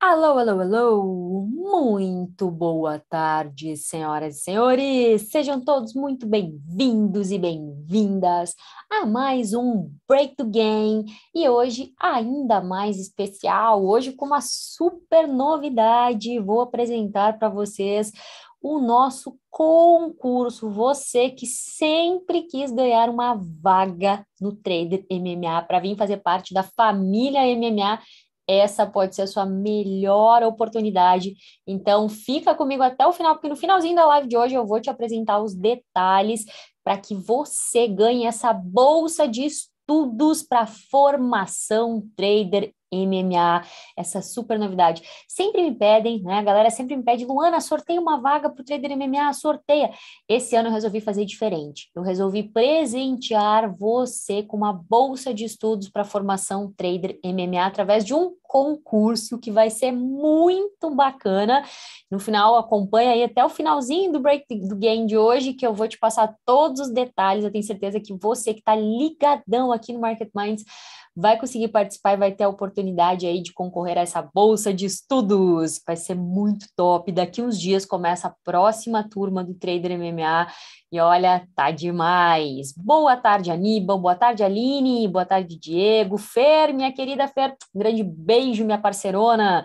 Alô, alô, alô! Muito boa tarde, senhoras e senhores! Sejam todos muito bem-vindos e bem-vindas a mais um Break the Game e hoje ainda mais especial, hoje com uma super novidade. Vou apresentar para vocês o nosso concurso. Você que sempre quis ganhar uma vaga no Trader MMA para vir fazer parte da família MMA essa pode ser a sua melhor oportunidade. Então, fica comigo até o final, porque no finalzinho da live de hoje eu vou te apresentar os detalhes para que você ganhe essa bolsa de estudos para formação trader MMA, essa super novidade. Sempre me pedem, né? A galera sempre me pede, Luana, sorteia uma vaga para o Trader MMA, sorteia. Esse ano eu resolvi fazer diferente. Eu resolvi presentear você com uma bolsa de estudos para formação Trader MMA através de um concurso que vai ser muito bacana. No final, acompanha aí até o finalzinho do break do game de hoje, que eu vou te passar todos os detalhes. Eu tenho certeza que você que está ligadão aqui no Market Minds vai conseguir participar e vai ter a oportunidade aí de concorrer a essa bolsa de estudos. Vai ser muito top. Daqui uns dias começa a próxima turma do Trader MMA e olha, tá demais. Boa tarde, Aníbal. Boa tarde, Aline. Boa tarde, Diego. Fer, minha querida Fer. Um grande beijo, minha parcerona.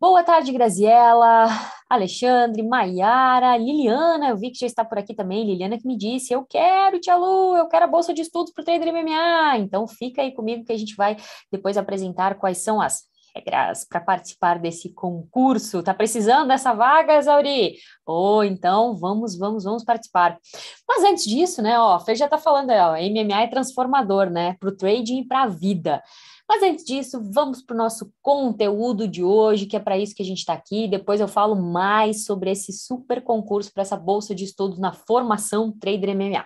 Boa tarde, Graziela, Alexandre, Maiara, Liliana, eu vi que já está por aqui também, Liliana que me disse, eu quero, Tia Lu, eu quero a bolsa de estudos para o Trader MMA, então fica aí comigo que a gente vai depois apresentar quais são as regras para participar desse concurso. Tá precisando dessa vaga, Zauri? Ou oh, então vamos, vamos, vamos participar. Mas antes disso, né, ó, Fê já tá falando ó, MMA é transformador, né, para o trading e para a vida. Mas antes disso, vamos para o nosso conteúdo de hoje, que é para isso que a gente está aqui. Depois eu falo mais sobre esse super concurso para essa bolsa de estudos na formação Trader MMA.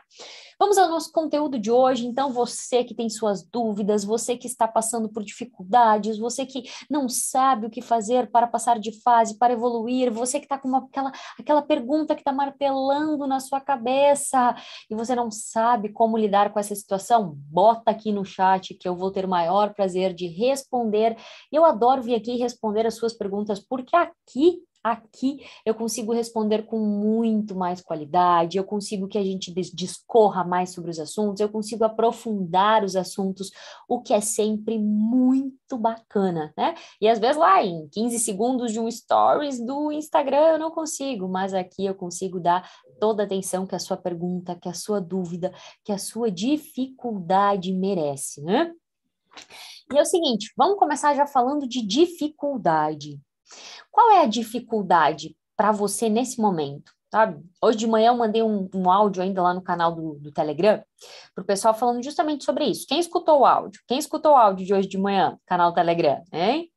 Vamos ao nosso conteúdo de hoje. Então, você que tem suas dúvidas, você que está passando por dificuldades, você que não sabe o que fazer para passar de fase, para evoluir, você que está com uma, aquela, aquela pergunta que está martelando na sua cabeça e você não sabe como lidar com essa situação, bota aqui no chat que eu vou ter o maior prazer de responder. Eu adoro vir aqui responder as suas perguntas, porque aqui Aqui eu consigo responder com muito mais qualidade, eu consigo que a gente discorra mais sobre os assuntos, eu consigo aprofundar os assuntos, o que é sempre muito bacana, né? E às vezes lá em 15 segundos de um stories do Instagram eu não consigo, mas aqui eu consigo dar toda a atenção que a sua pergunta, que a sua dúvida, que a sua dificuldade merece, né? E é o seguinte, vamos começar já falando de dificuldade. Qual é a dificuldade para você nesse momento? Sabe? Hoje de manhã eu mandei um, um áudio ainda lá no canal do, do Telegram para o pessoal falando justamente sobre isso. Quem escutou o áudio? Quem escutou o áudio de hoje de manhã, canal Telegram, hein?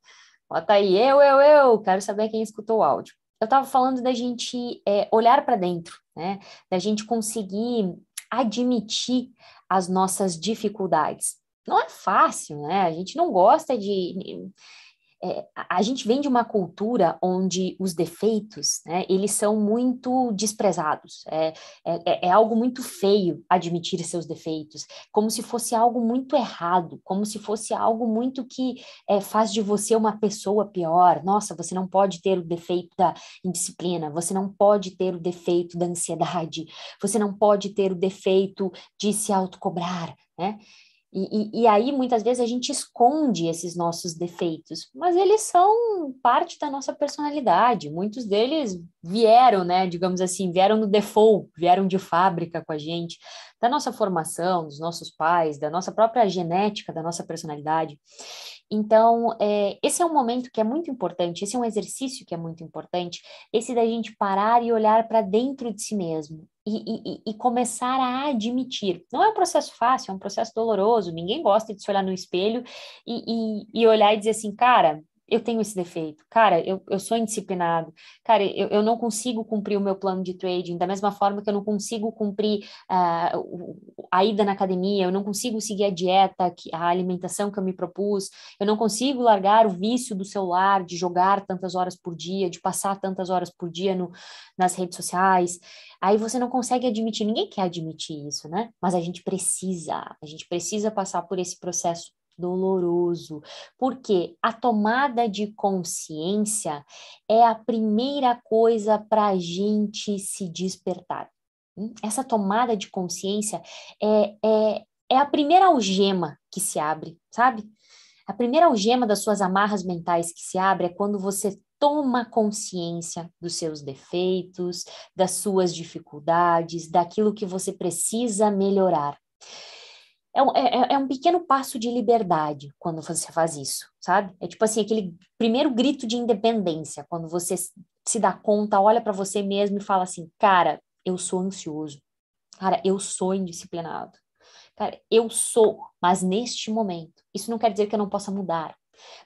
Bota aí, eu, eu, eu, quero saber quem escutou o áudio. Eu estava falando da gente é, olhar para dentro, né? Da gente conseguir admitir as nossas dificuldades. Não é fácil, né? A gente não gosta de é, a gente vem de uma cultura onde os defeitos, né, eles são muito desprezados. É, é, é, é, algo muito feio admitir seus defeitos, como se fosse algo muito errado, como se fosse algo muito que é, faz de você uma pessoa pior. Nossa, você não pode ter o defeito da indisciplina, você não pode ter o defeito da ansiedade, você não pode ter o defeito de se autocobrar, né? E, e, e, aí, muitas vezes, a gente esconde esses nossos defeitos, mas eles são parte da nossa personalidade. Muitos deles vieram, né, digamos assim, vieram no default, vieram de fábrica com a gente, da nossa formação, dos nossos pais, da nossa própria genética, da nossa personalidade. Então, é, esse é um momento que é muito importante, esse é um exercício que é muito importante, esse da gente parar e olhar para dentro de si mesmo e, e, começar a admitir. Não é um processo fácil, é um processo doloroso, ninguém gosta de se olhar no espelho e, e olhar e dizer assim, cara, eu tenho esse defeito, cara, eu, eu sou indisciplinado, cara, eu, eu não consigo cumprir o meu plano de trading, da mesma forma que eu não consigo cumprir uh, a ida na academia, eu não consigo seguir a dieta, a alimentação que eu me propus, eu não consigo largar o vício do celular, de jogar tantas horas por dia, de passar tantas horas por dia no, nas redes sociais, aí você não consegue admitir, ninguém quer admitir isso, né? Mas a gente precisa, a gente precisa passar por esse processo doloroso, porque a tomada de consciência é a primeira coisa para a gente se despertar. Hum? Essa tomada de consciência é, é, é a primeira algema que se abre, sabe? A primeira algema das suas amarras mentais que se abre é quando você toma consciência dos seus defeitos, das suas dificuldades, daquilo que você precisa melhorar. É um, é, é um, pequeno passo de liberdade quando você faz isso, sabe? É tipo assim, aquele primeiro grito de independência, quando você se dá conta, olha para você mesmo e fala assim: cara, eu sou ansioso, cara, eu sou indisciplinado, cara, eu sou, mas neste momento, isso não quer dizer que eu não possa mudar.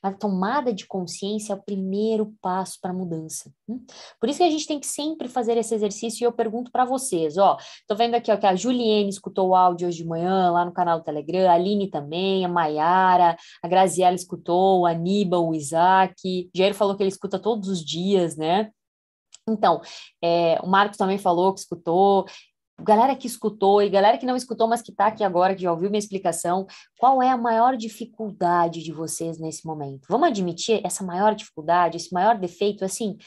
A tomada de consciência é o primeiro passo para a mudança. Hum? Por isso que a gente tem que sempre fazer esse exercício e eu pergunto para vocês, ó, tô vendo aqui ó, que a Juliene escutou o áudio hoje de manhã lá no canal do Telegram, a Aline também, a Maiara, a Graziela escutou, a Aníbal, o Isaac, o Jair falou que ele escuta todos os dias, né? Então, é, o Marcos também falou que escutou galera que escutou e galera que não escutou, mas que está aqui agora, que já ouviu minha explicação, qual é a maior dificuldade de vocês nesse momento? Vamos admitir essa maior dificuldade, esse maior defeito, assim,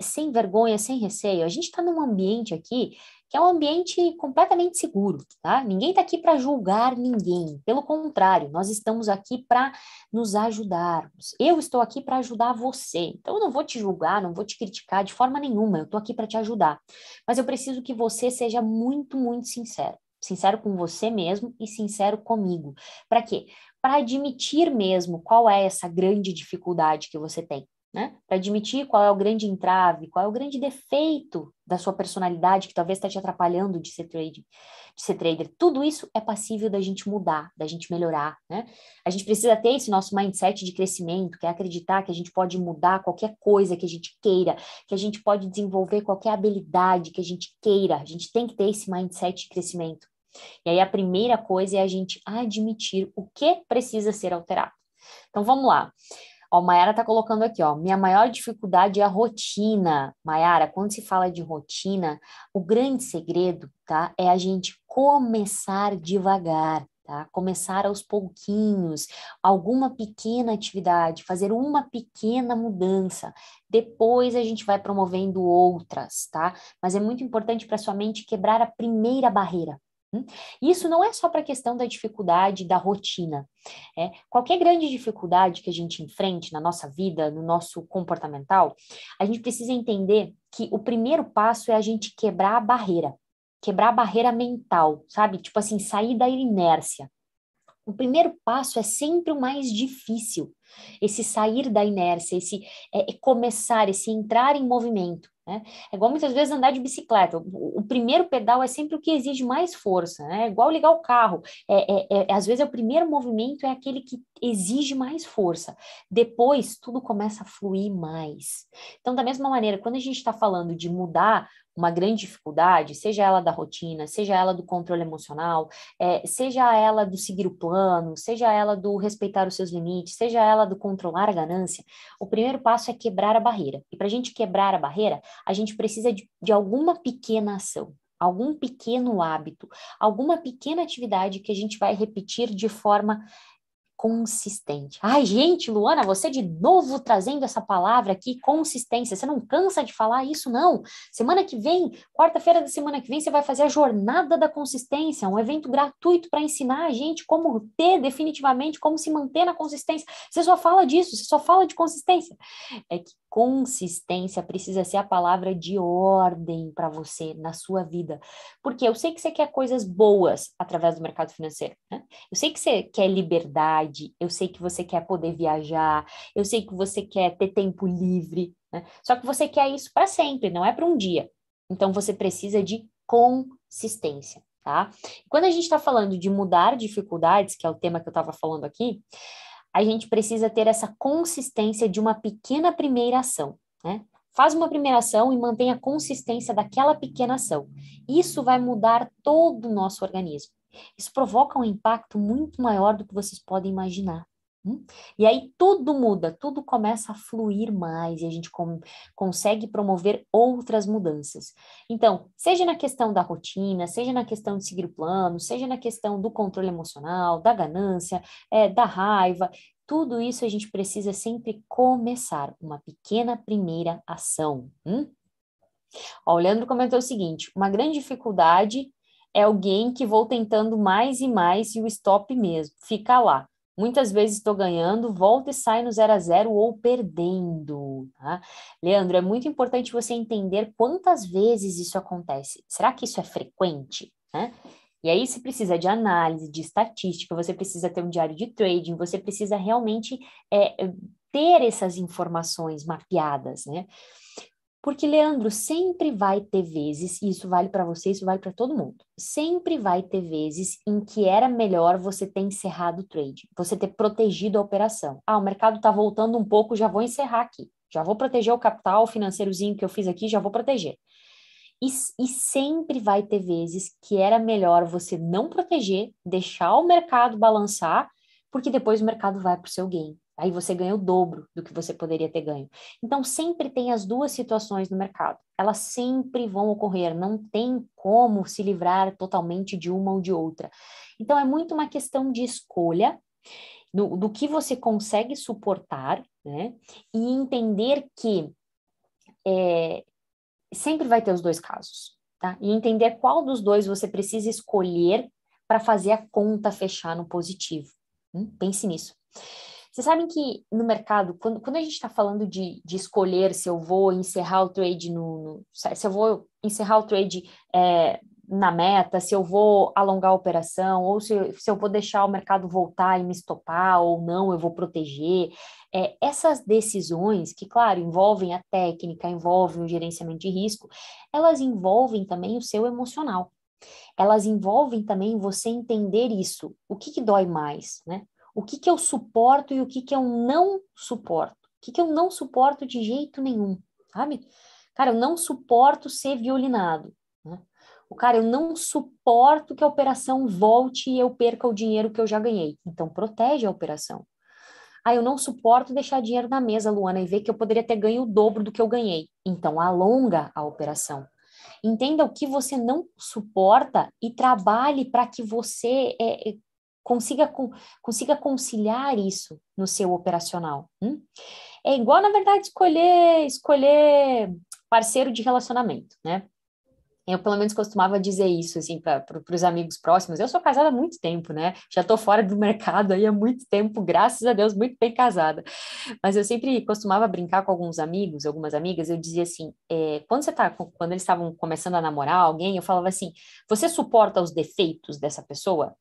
sem vergonha, sem receio. A gente está num ambiente aqui que é um ambiente completamente seguro, tá? Ninguém está aqui para julgar ninguém. Pelo contrário, nós estamos aqui para nos ajudarmos. Eu estou aqui para ajudar você. Então, eu não vou te julgar, não vou te criticar de forma nenhuma. Eu estou aqui para te ajudar. Mas eu preciso que você seja muito, muito sincero. Sincero com você mesmo e sincero comigo. Para quê? Para admitir mesmo qual é essa grande dificuldade que você tem né? Para admitir qual é o grande entrave, qual é o grande defeito da sua personalidade que talvez está te atrapalhando de ser, trade, de ser trader. Tudo isso é passível da gente mudar, da gente melhorar, né? A gente precisa ter esse nosso mindset de crescimento, que é acreditar que a gente pode mudar qualquer coisa que a gente queira, que a gente pode desenvolver qualquer habilidade que a gente queira. A gente tem que ter esse mindset de crescimento. E aí a primeira coisa é a gente admitir o que precisa ser alterado. Então vamos lá. Ó, Mayara tá colocando aqui, ó, minha maior dificuldade é a rotina. Mayara, quando se fala de rotina, o grande segredo, tá, é a gente começar devagar. Tá? Começar aos pouquinhos, alguma pequena atividade, fazer uma pequena mudança. Depois a gente vai promovendo outras, tá? Mas é muito importante para sua mente quebrar a primeira barreira? Isso não é só para a questão da dificuldade da rotina. É, qualquer grande dificuldade que a gente enfrente na nossa vida, no nosso comportamental, a gente precisa entender que o primeiro passo é a gente quebrar a barreira, quebrar a barreira mental, sabe? Tipo assim, sair da inércia. O primeiro passo é sempre o mais difícil, esse sair da inércia, esse é, é começar, esse entrar em movimento. Né? É igual muitas vezes andar de bicicleta. O, o, primeiro pedal é sempre o que exige mais força. Né? É igual ligar o carro. É, é, é, às vezes é o primeiro movimento é aquele que exige mais força. Depois tudo começa a fluir mais. Então, da mesma maneira, quando a gente está falando de mudar uma grande dificuldade, seja ela da rotina, seja ela do controle emocional, é, seja ela do seguir o plano, seja ela do respeitar os seus limites, seja ela do controlar a ganância, o primeiro passo é quebrar a barreira. E para a gente quebrar a barreira, a gente precisa de, de alguma pequena ação algum pequeno hábito, alguma pequena atividade que a gente vai repetir de forma consistente. Ai, gente, Luana, você de novo trazendo essa palavra aqui, consistência. Você não cansa de falar isso, não. Semana que vem, quarta-feira da semana que vem, você vai fazer a Jornada da Consistência, um evento gratuito para ensinar a gente como ter definitivamente, como se manter na consistência. Você só fala disso, você só fala de consistência. É que consistência precisa ser a palavra de ordem para você na sua vida. Porque eu sei que você quer coisas boas através do mercado financeiro. Né? Eu sei que você quer liberdade, eu sei que você quer poder viajar, eu sei que você quer ter tempo livre. Né? Só que você quer isso para sempre, não é para um dia. Então você precisa de consistência. Tá? Quando a gente está falando de mudar dificuldades, que é o tema que eu estava falando aqui, a gente precisa ter essa consistência de uma pequena primeira ação, né? Faz uma primeira ação e mantém a consistência daquela pequena ação. Isso vai mudar todo o nosso organismo. Isso provoca um impacto muito maior do que vocês podem imaginar. Hum? E aí tudo muda, tudo começa a fluir mais e a gente com, consegue promover outras mudanças. Então, seja na questão da rotina, seja na questão de seguir o plano, seja na questão do controle emocional, da ganância, é, da raiva, tudo isso a gente precisa sempre começar uma pequena primeira ação. Hum? Ó, o Leandro comentou o seguinte: uma grande dificuldade é alguém que vou tentando mais e mais e o stop mesmo, fica lá. Muitas vezes estou ganhando, volta e sai no zero a zero ou perdendo. Tá? Leandro, é muito importante você entender quantas vezes isso acontece. Será que isso é frequente? Né? E aí você precisa de análise, de estatística, você precisa ter um diário de trading, você precisa realmente é, ter essas informações mapeadas, né? Porque, Leandro, sempre vai ter vezes, e isso vale para você, isso vale para todo mundo. Sempre vai ter vezes em que era melhor você ter encerrado o trade, você ter protegido a operação. Ah, o mercado está voltando um pouco, já vou encerrar aqui. Já vou proteger o capital financeirozinho que eu fiz aqui, já vou proteger. E, e sempre vai ter vezes que era melhor você não proteger, deixar o mercado balançar, porque depois o mercado vai para o seu gain. Aí você ganha o dobro do que você poderia ter ganho. Então, sempre tem as duas situações no mercado. Elas sempre vão ocorrer, não tem como se livrar totalmente de uma ou de outra. Então, é muito uma questão de escolha do, do que você consegue suportar, né? E entender que é, sempre vai ter os dois casos, tá? E entender qual dos dois você precisa escolher para fazer a conta fechar no positivo. Hum? Pense nisso. Vocês sabem que no mercado, quando, quando a gente está falando de, de escolher se eu vou encerrar o trade no, no se eu vou encerrar o trade é, na meta, se eu vou alongar a operação, ou se, se eu vou deixar o mercado voltar e me estopar, ou não, eu vou proteger. É, essas decisões, que, claro, envolvem a técnica, envolvem o gerenciamento de risco, elas envolvem também o seu emocional. Elas envolvem também você entender isso. O que, que dói mais, né? O que, que eu suporto e o que, que eu não suporto. O que, que eu não suporto de jeito nenhum, sabe? Cara, eu não suporto ser violinado. Né? O cara, eu não suporto que a operação volte e eu perca o dinheiro que eu já ganhei. Então, protege a operação. Ah, eu não suporto deixar dinheiro na mesa, Luana, e ver que eu poderia ter ganho o dobro do que eu ganhei. Então, alonga a operação. Entenda o que você não suporta e trabalhe para que você é, consiga, consiga conciliar isso no seu operacional. Hum? É igual, na verdade, escolher, escolher parceiro de relacionamento, né? Eu, pelo menos, costumava dizer isso, assim, para os amigos próximos. Eu sou casada há muito tempo, né? Já estou fora do mercado aí há muito tempo, graças a Deus, muito bem casada. Mas eu sempre costumava brincar com alguns amigos, algumas amigas, eu dizia assim, é, quando você tá, quando eles estavam começando a namorar alguém, eu falava assim, você suporta os defeitos dessa pessoa?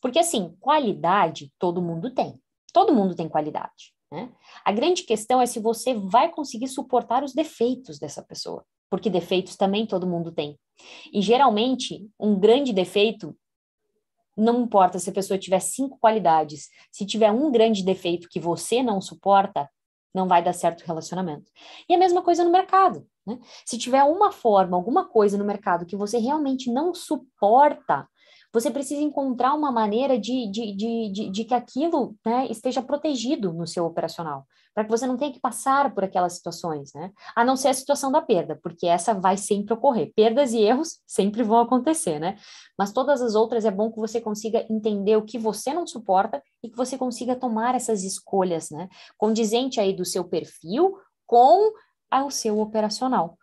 Porque, assim, qualidade todo mundo tem. Todo mundo tem qualidade. Né? A grande questão é se você vai conseguir suportar os defeitos dessa pessoa. Porque defeitos também todo mundo tem. E geralmente, um grande defeito, não importa se a pessoa tiver cinco qualidades, se tiver um grande defeito que você não suporta, não vai dar certo o relacionamento. E a mesma coisa no mercado. Né? Se tiver uma forma, alguma coisa no mercado que você realmente não suporta, você precisa encontrar uma maneira de, de, de, de, de que aquilo né, esteja protegido no seu operacional, para que você não tenha que passar por aquelas situações, né? A não ser a situação da perda, porque essa vai sempre ocorrer. Perdas e erros sempre vão acontecer, né? Mas todas as outras é bom que você consiga entender o que você não suporta e que você consiga tomar essas escolhas, né? Condizente aí do seu perfil com o seu operacional.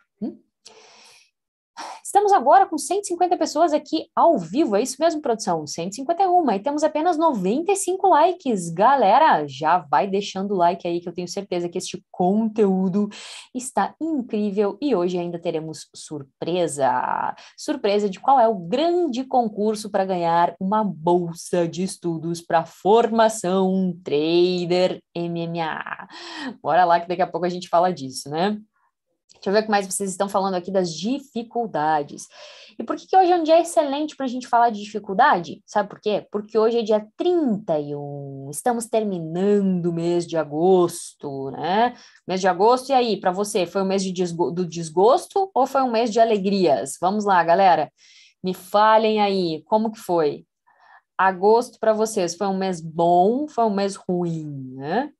Estamos agora com 150 pessoas aqui ao vivo, é isso mesmo, produção? 151, e temos apenas 95 likes. Galera, já vai deixando o like aí, que eu tenho certeza que este conteúdo está incrível e hoje ainda teremos surpresa. Surpresa de qual é o grande concurso para ganhar uma bolsa de estudos para formação trader MMA. Bora lá que daqui a pouco a gente fala disso, né? Deixa eu ver o que mais vocês estão falando aqui das dificuldades. E por que, que hoje é um dia excelente para a gente falar de dificuldade? Sabe por quê? Porque hoje é dia 31, estamos terminando o mês de agosto, né? Mês de agosto, e aí, para você, foi um mês de desgo do desgosto ou foi um mês de alegrias? Vamos lá, galera, me falem aí, como que foi? agosto para vocês foi um mês bom, foi um mês ruim, né?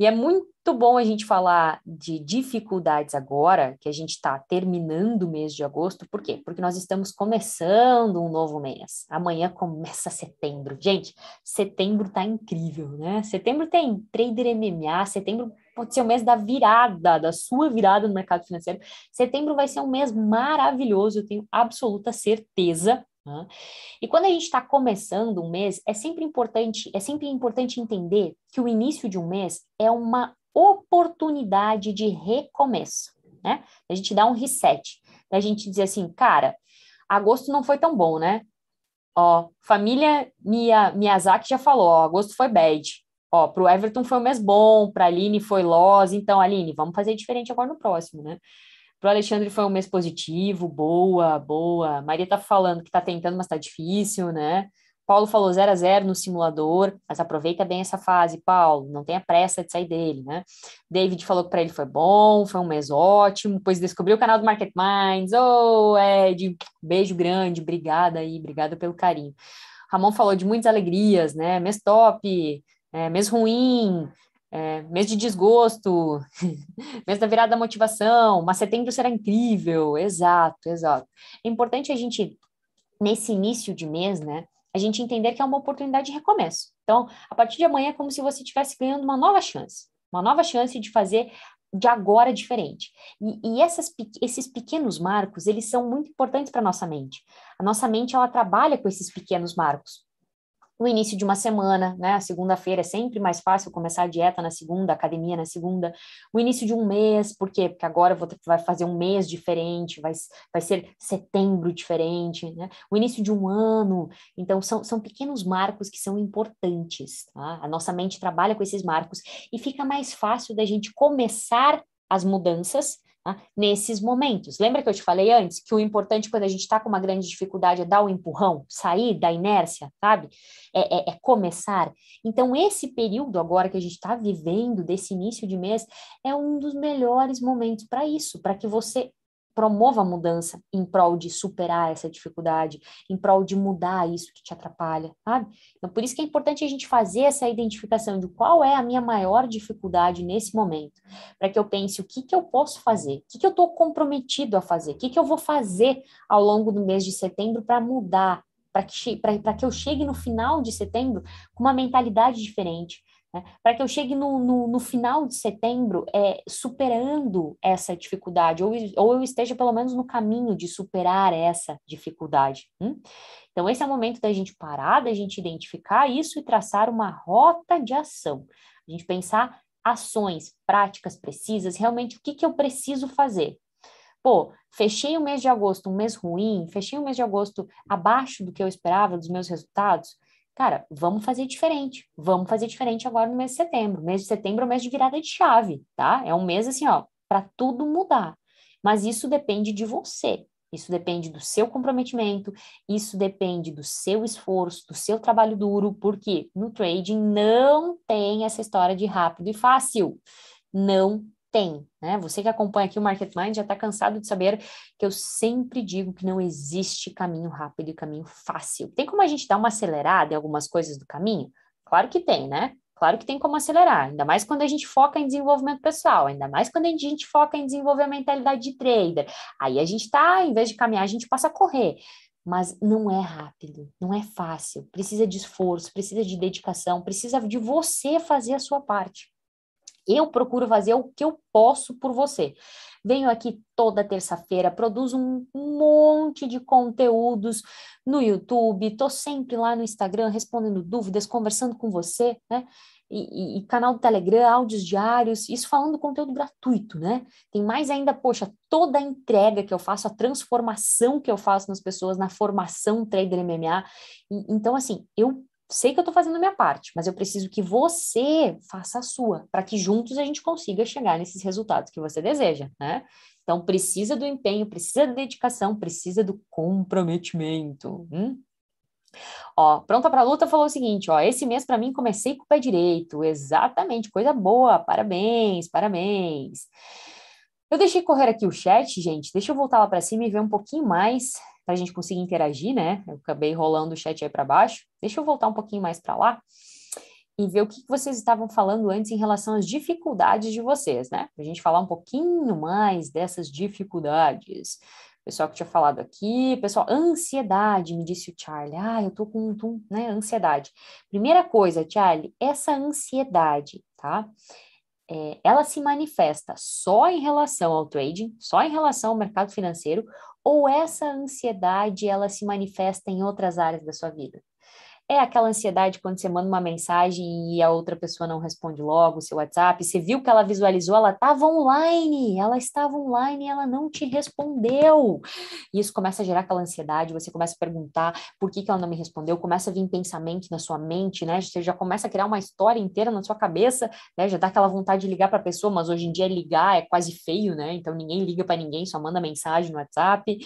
E é muito bom a gente falar de dificuldades agora, que a gente está terminando o mês de agosto. Por quê? Porque nós estamos começando um novo mês. Amanhã começa setembro. Gente, setembro tá incrível, né? Setembro tem trader MMA, setembro pode ser o mês da virada, da sua virada no mercado financeiro. Setembro vai ser um mês maravilhoso, eu tenho absoluta certeza. Né? E quando a gente está começando um mês, é sempre importante, é sempre importante entender que o início de um mês é uma oportunidade de recomeço, né? A gente dá um reset, a gente dizer assim, cara, agosto não foi tão bom, né? Ó, família Mia, Miyazaki já falou, ó, agosto foi bad. Ó, pro Everton foi um mês bom, pra Aline foi loss, então, Aline, vamos fazer diferente agora no próximo, né? Para o Alexandre foi um mês positivo, boa, boa. Maria tá falando que tá tentando, mas tá difícil, né? Paulo falou 0 a 0 no simulador, mas aproveita bem essa fase, Paulo, não tenha pressa de sair dele, né? David falou que para ele foi bom, foi um mês ótimo, pois descobriu o canal do Market Minds. Ô, oh, Ed, beijo grande, obrigada aí, obrigada pelo carinho. Ramon falou de muitas alegrias, né? Mês top, é, mês ruim, é, mês de desgosto, mês da virada da motivação, mas setembro será incrível, exato, exato. É importante a gente, nesse início de mês, né, a gente entender que é uma oportunidade de recomeço. Então, a partir de amanhã é como se você estivesse ganhando uma nova chance, uma nova chance de fazer de agora diferente. E, e essas, esses pequenos marcos, eles são muito importantes para a nossa mente. A nossa mente, ela trabalha com esses pequenos marcos no início de uma semana, né? A segunda-feira é sempre mais fácil começar a dieta na segunda, academia na segunda. O início de um mês, por quê? Porque agora vou vai fazer um mês diferente, vai, vai ser setembro diferente, né? O início de um ano. Então, são, são pequenos marcos que são importantes, tá? A nossa mente trabalha com esses marcos e fica mais fácil da gente começar as mudanças Tá? nesses momentos. Lembra que eu te falei antes que o importante quando a gente está com uma grande dificuldade é dar o um empurrão, sair da inércia, sabe? É, é, é começar. Então, esse período agora que a gente está vivendo, desse início de mês, é um dos melhores momentos para isso, para que você promova a mudança em prol de superar essa dificuldade, em prol de mudar isso que te atrapalha, sabe? Então, por isso que é importante a gente fazer essa identificação de qual é a minha maior dificuldade nesse momento, para que eu pense o que, que eu posso fazer, o que, que eu estou comprometido a fazer, o que, que eu vou fazer ao longo do mês de setembro para mudar, para que, que eu chegue no final de setembro com uma mentalidade diferente, né? Para que eu chegue no, no, no, final de setembro é, superando essa dificuldade, ou, ou eu esteja pelo menos no caminho de superar essa dificuldade. Hum? Então, esse é o momento da gente parar, da gente identificar isso e traçar uma rota de ação. A gente pensar ações práticas precisas, realmente o que, que eu preciso fazer. Pô, fechei o mês de agosto, um mês ruim, fechei o mês de agosto abaixo do que eu esperava dos meus resultados cara, vamos fazer diferente. Vamos fazer diferente agora no mês de setembro. Mês de setembro é o mês de virada de chave, tá? É um mês assim, ó, para tudo mudar. Mas isso depende de você. Isso depende do seu comprometimento, isso depende do seu esforço, do seu trabalho duro, porque no trading não tem essa história de rápido e fácil. Não tem, né? Você que acompanha aqui o Market Mind já está cansado de saber que eu sempre digo que não existe caminho rápido e caminho fácil. Tem como a gente dar uma acelerada em algumas coisas do caminho? Claro que tem, né? Claro que tem como acelerar, ainda mais quando a gente foca em desenvolvimento pessoal, ainda mais quando a gente foca em desenvolver a mentalidade de trader. Aí a gente tá, em vez de caminhar, a gente passa a correr. Mas não é rápido, não é fácil, precisa de esforço, precisa de dedicação, precisa de você fazer a sua parte. Eu procuro fazer o que eu posso por você. Venho aqui toda terça-feira, produzo um monte de conteúdos no YouTube, estou sempre lá no Instagram respondendo dúvidas, conversando com você, né? E, e, e, canal do Telegram, áudios diários, isso falando conteúdo gratuito, né? Tem mais ainda, poxa, toda a entrega que eu faço, a transformação que eu faço nas pessoas, na formação Trader MMA. E, então, assim, eu sei que eu estou fazendo a minha parte, mas eu preciso que você faça a sua, para que juntos a gente consiga chegar nesses resultados que você deseja, né? Então, precisa do empenho, precisa da dedicação, precisa do comprometimento. Hum? Ó, pronta para luta falou o seguinte, ó, esse mês para mim comecei com o pé direito, exatamente, coisa boa, parabéns, parabéns. Eu deixei correr aqui o chat, gente, deixa eu voltar lá para cima e ver um pouquinho mais para a gente conseguir interagir, né? Eu acabei rolando o chat aí para baixo. Deixa eu voltar um pouquinho mais para lá e ver o que vocês estavam falando antes em relação às dificuldades de vocês, né? Para a gente falar um pouquinho mais dessas dificuldades. Pessoal que tinha falado aqui, pessoal, ansiedade, me disse o Charlie. Ah, eu tô com, um, né, ansiedade. Primeira coisa, Charlie, essa ansiedade, tá? É, ela se manifesta só em relação ao trading, só em relação ao mercado financeiro, ou essa ansiedade ela se manifesta em outras áreas da sua vida? É aquela ansiedade quando você manda uma mensagem e a outra pessoa não responde logo o seu WhatsApp, você viu que ela visualizou, ela estava online, ela estava online e ela não te respondeu. E isso começa a gerar aquela ansiedade, você começa a perguntar por que, que ela não me respondeu, começa a vir pensamento na sua mente, né? Você já começa a criar uma história inteira na sua cabeça, né? Já dá aquela vontade de ligar para a pessoa, mas hoje em dia ligar é quase feio, né? Então ninguém liga para ninguém, só manda mensagem no WhatsApp.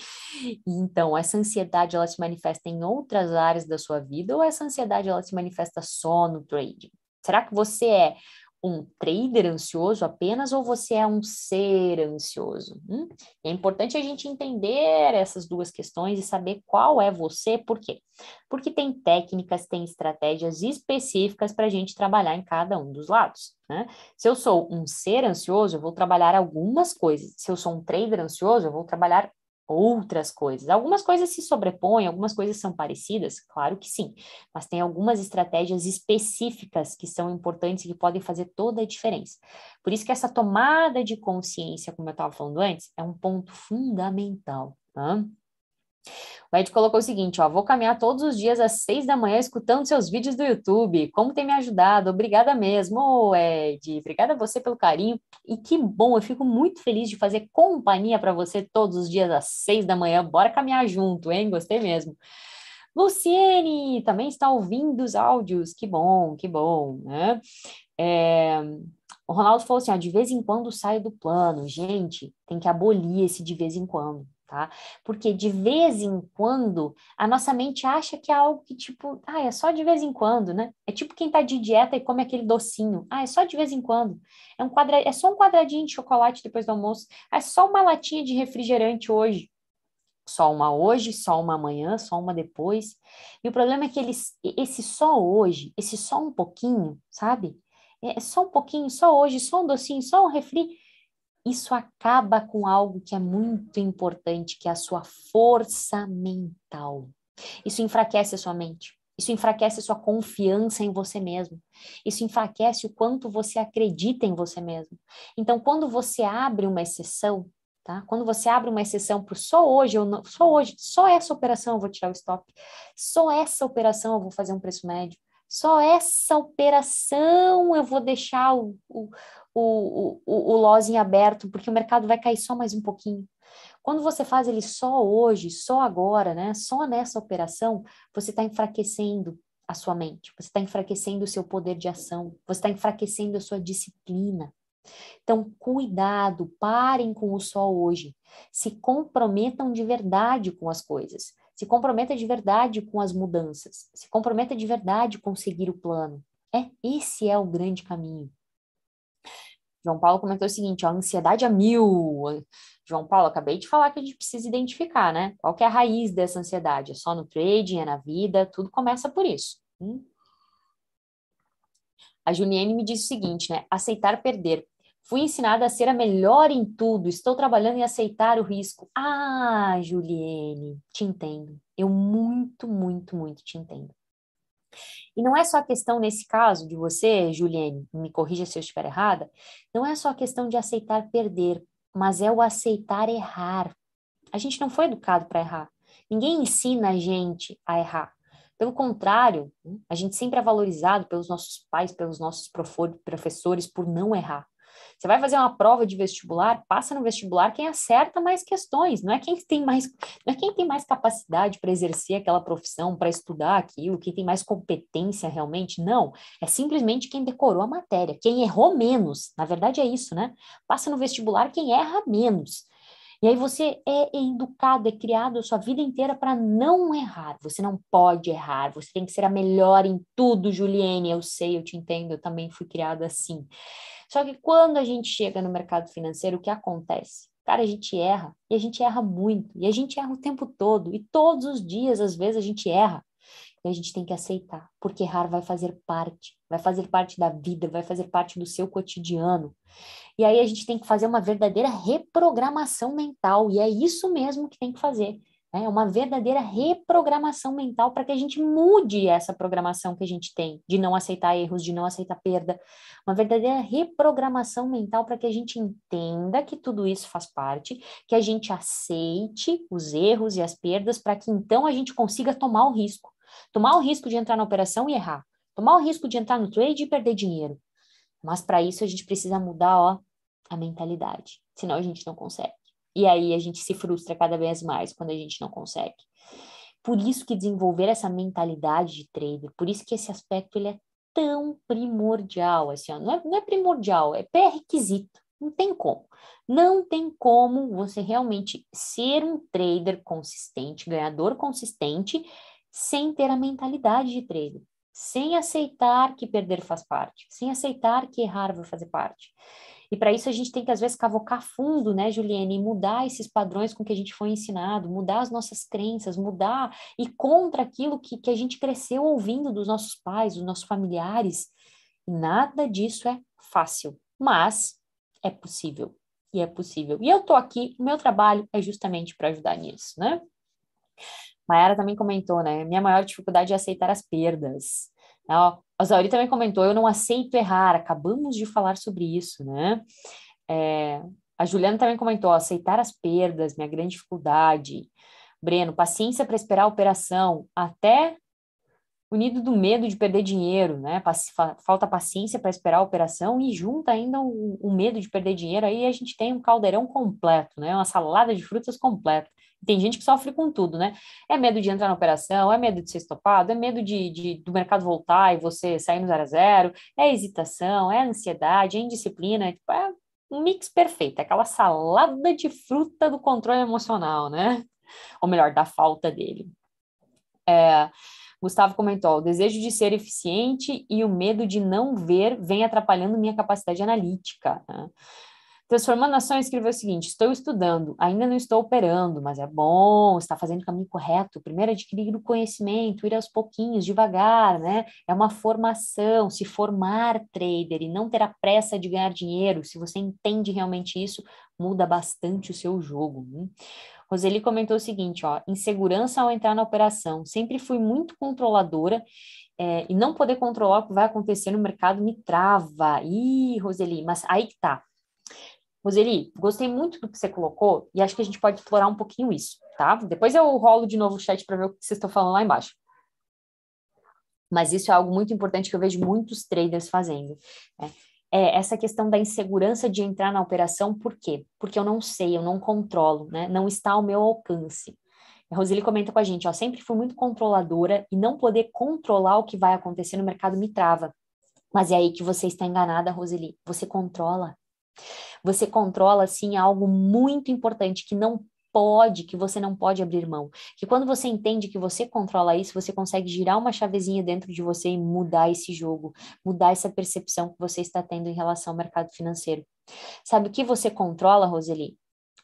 Então, essa ansiedade ela se manifesta em outras áreas da sua vida ou é essa ansiedade ela se manifesta só no trading? Será que você é um trader ansioso apenas ou você é um ser ansioso? Hum? É importante a gente entender essas duas questões e saber qual é você, por quê? Porque tem técnicas, tem estratégias específicas para a gente trabalhar em cada um dos lados. Né? Se eu sou um ser ansioso, eu vou trabalhar algumas coisas. Se eu sou um trader ansioso, eu vou trabalhar outras coisas. Algumas coisas se sobrepõem, algumas coisas são parecidas, claro que sim, mas tem algumas estratégias específicas que são importantes e que podem fazer toda a diferença. Por isso que essa tomada de consciência, como eu estava falando antes, é um ponto fundamental. Tá? O Ed colocou o seguinte, ó, vou caminhar todos os dias às seis da manhã escutando seus vídeos do YouTube. Como tem me ajudado? Obrigada mesmo, oh, Ed. Obrigada a você pelo carinho. E que bom, eu fico muito feliz de fazer companhia para você todos os dias às seis da manhã. Bora caminhar junto, hein? Gostei mesmo. Luciene também está ouvindo os áudios. Que bom, que bom, né? É, o Ronaldo falou assim: ó, de vez em quando sai do plano. Gente, tem que abolir esse de vez em quando tá? Porque de vez em quando a nossa mente acha que é algo que, tipo, ah, é só de vez em quando, né? É tipo quem tá de dieta e come aquele docinho. Ah, é só de vez em quando. É, um quadra... é só um quadradinho de chocolate depois do almoço. É só uma latinha de refrigerante hoje. Só uma hoje, só uma amanhã, só uma depois. E o problema é que eles, esse só hoje, esse só um pouquinho, sabe? É só um pouquinho, só hoje, só um docinho, só um refri isso acaba com algo que é muito importante, que é a sua força mental. Isso enfraquece a sua mente. Isso enfraquece a sua confiança em você mesmo. Isso enfraquece o quanto você acredita em você mesmo. Então, quando você abre uma exceção, tá? Quando você abre uma exceção para só hoje, eu não, só hoje, só essa operação eu vou tirar o stop, só essa operação eu vou fazer um preço médio, só essa operação eu vou deixar o, o, o, o, o loss em aberto, porque o mercado vai cair só mais um pouquinho. Quando você faz ele só hoje, só agora, né? Só nessa operação, você está enfraquecendo a sua mente, você está enfraquecendo o seu poder de ação, você está enfraquecendo a sua disciplina. Então, cuidado, parem com o só hoje. Se comprometam de verdade com as coisas. Se comprometa de verdade com as mudanças. Se comprometa de verdade com seguir o plano. É, esse é o grande caminho. João Paulo comentou o seguinte, ó, ansiedade a mil. João Paulo, acabei de falar que a gente precisa identificar, né? Qual é a raiz dessa ansiedade? É só no trading, é na vida, tudo começa por isso. Hum? A Juliane me disse o seguinte, né? Aceitar perder. Fui ensinada a ser a melhor em tudo, estou trabalhando em aceitar o risco. Ah, Juliane, te entendo. Eu muito, muito, muito te entendo. E não é só a questão, nesse caso, de você, Juliane, me corrija se eu estiver errada, não é só a questão de aceitar perder, mas é o aceitar errar. A gente não foi educado para errar. Ninguém ensina a gente a errar. Pelo contrário, a gente sempre é valorizado pelos nossos pais, pelos nossos professores por não errar. Você vai fazer uma prova de vestibular, passa no vestibular quem acerta mais questões, não é quem tem mais, não é quem tem mais capacidade para exercer aquela profissão, para estudar aquilo, quem tem mais competência realmente, não. É simplesmente quem decorou a matéria, quem errou menos. Na verdade é isso, né? Passa no vestibular quem erra menos. E aí você é educado, é criado a sua vida inteira para não errar. Você não pode errar, você tem que ser a melhor em tudo, Juliane. Eu sei, eu te entendo, eu também fui criada assim. Só que quando a gente chega no mercado financeiro, o que acontece? Cara, a gente erra, e a gente erra muito, e a gente erra o tempo todo, e todos os dias, às vezes, a gente erra. E a gente tem que aceitar, porque errar vai fazer parte, vai fazer parte da vida, vai fazer parte do seu cotidiano. E aí a gente tem que fazer uma verdadeira reprogramação mental, e é isso mesmo que tem que fazer. É uma verdadeira reprogramação mental para que a gente mude essa programação que a gente tem de não aceitar erros, de não aceitar perda. Uma verdadeira reprogramação mental para que a gente entenda que tudo isso faz parte, que a gente aceite os erros e as perdas para que então a gente consiga tomar o risco. Tomar o risco de entrar na operação e errar. Tomar o risco de entrar no trade e perder dinheiro. Mas para isso a gente precisa mudar, ó, a mentalidade. Senão a gente não consegue. E aí a gente se frustra cada vez mais quando a gente não consegue. Por isso que desenvolver essa mentalidade de trader, por isso que esse aspecto ele é tão primordial, assim, ó, não, é, não é primordial, é pré-requisito, não tem como. Não tem como você realmente ser um trader consistente, ganhador consistente, sem ter a mentalidade de trader, sem aceitar que perder faz parte, sem aceitar que errar vai fazer parte. E para isso a gente tem que, às vezes, cavocar fundo, né, Juliane, e mudar esses padrões com que a gente foi ensinado, mudar as nossas crenças, mudar e contra aquilo que, que a gente cresceu ouvindo dos nossos pais, dos nossos familiares. Nada disso é fácil, mas é possível. E é possível. E eu tô aqui, o meu trabalho é justamente para ajudar nisso, né? Mayara também comentou, né? Minha maior dificuldade é aceitar as perdas. Ó, a Zauri também comentou, eu não aceito errar, acabamos de falar sobre isso, né? É, a Juliana também comentou, aceitar as perdas, minha grande dificuldade. Breno, paciência para esperar a operação, até unido do medo de perder dinheiro, né? Falta paciência para esperar a operação e junta ainda o, o, medo de perder dinheiro, aí a gente tem um caldeirão completo, né? Uma salada de frutas completa. Tem gente que sofre com tudo, né? É medo de entrar na operação, é medo de ser estopado, é medo de, de do mercado voltar e você sair no zero a zero, é hesitação, é ansiedade, é indisciplina, tipo, é um mix perfeito, é aquela salada de fruta do controle emocional, né? Ou melhor, da falta dele. É, Gustavo comentou: o desejo de ser eficiente e o medo de não ver vem atrapalhando minha capacidade analítica. Né? Transformando Ação escreveu o seguinte: Estou estudando, ainda não estou operando, mas é bom, está fazendo o caminho correto. Primeiro, adquirir o conhecimento, ir aos pouquinhos, devagar, né? É uma formação, se formar trader e não ter a pressa de ganhar dinheiro. Se você entende realmente isso, muda bastante o seu jogo. Né? Roseli comentou o seguinte: ó, insegurança ao entrar na operação. Sempre fui muito controladora é, e não poder controlar o que vai acontecer no mercado me trava. Ih, Roseli, mas aí que tá. Roseli, gostei muito do que você colocou e acho que a gente pode explorar um pouquinho isso, tá? Depois eu rolo de novo o chat para ver o que vocês estão falando lá embaixo. Mas isso é algo muito importante que eu vejo muitos traders fazendo. Né? É essa questão da insegurança de entrar na operação, por quê? Porque eu não sei, eu não controlo, né? Não está ao meu alcance. A Roseli comenta com a gente, ó, sempre fui muito controladora e não poder controlar o que vai acontecer no mercado me trava. Mas é aí que você está enganada, Roseli. Você controla. Você controla, sim, algo muito importante que não pode, que você não pode abrir mão. Que quando você entende que você controla isso, você consegue girar uma chavezinha dentro de você e mudar esse jogo, mudar essa percepção que você está tendo em relação ao mercado financeiro. Sabe o que você controla, Roseli?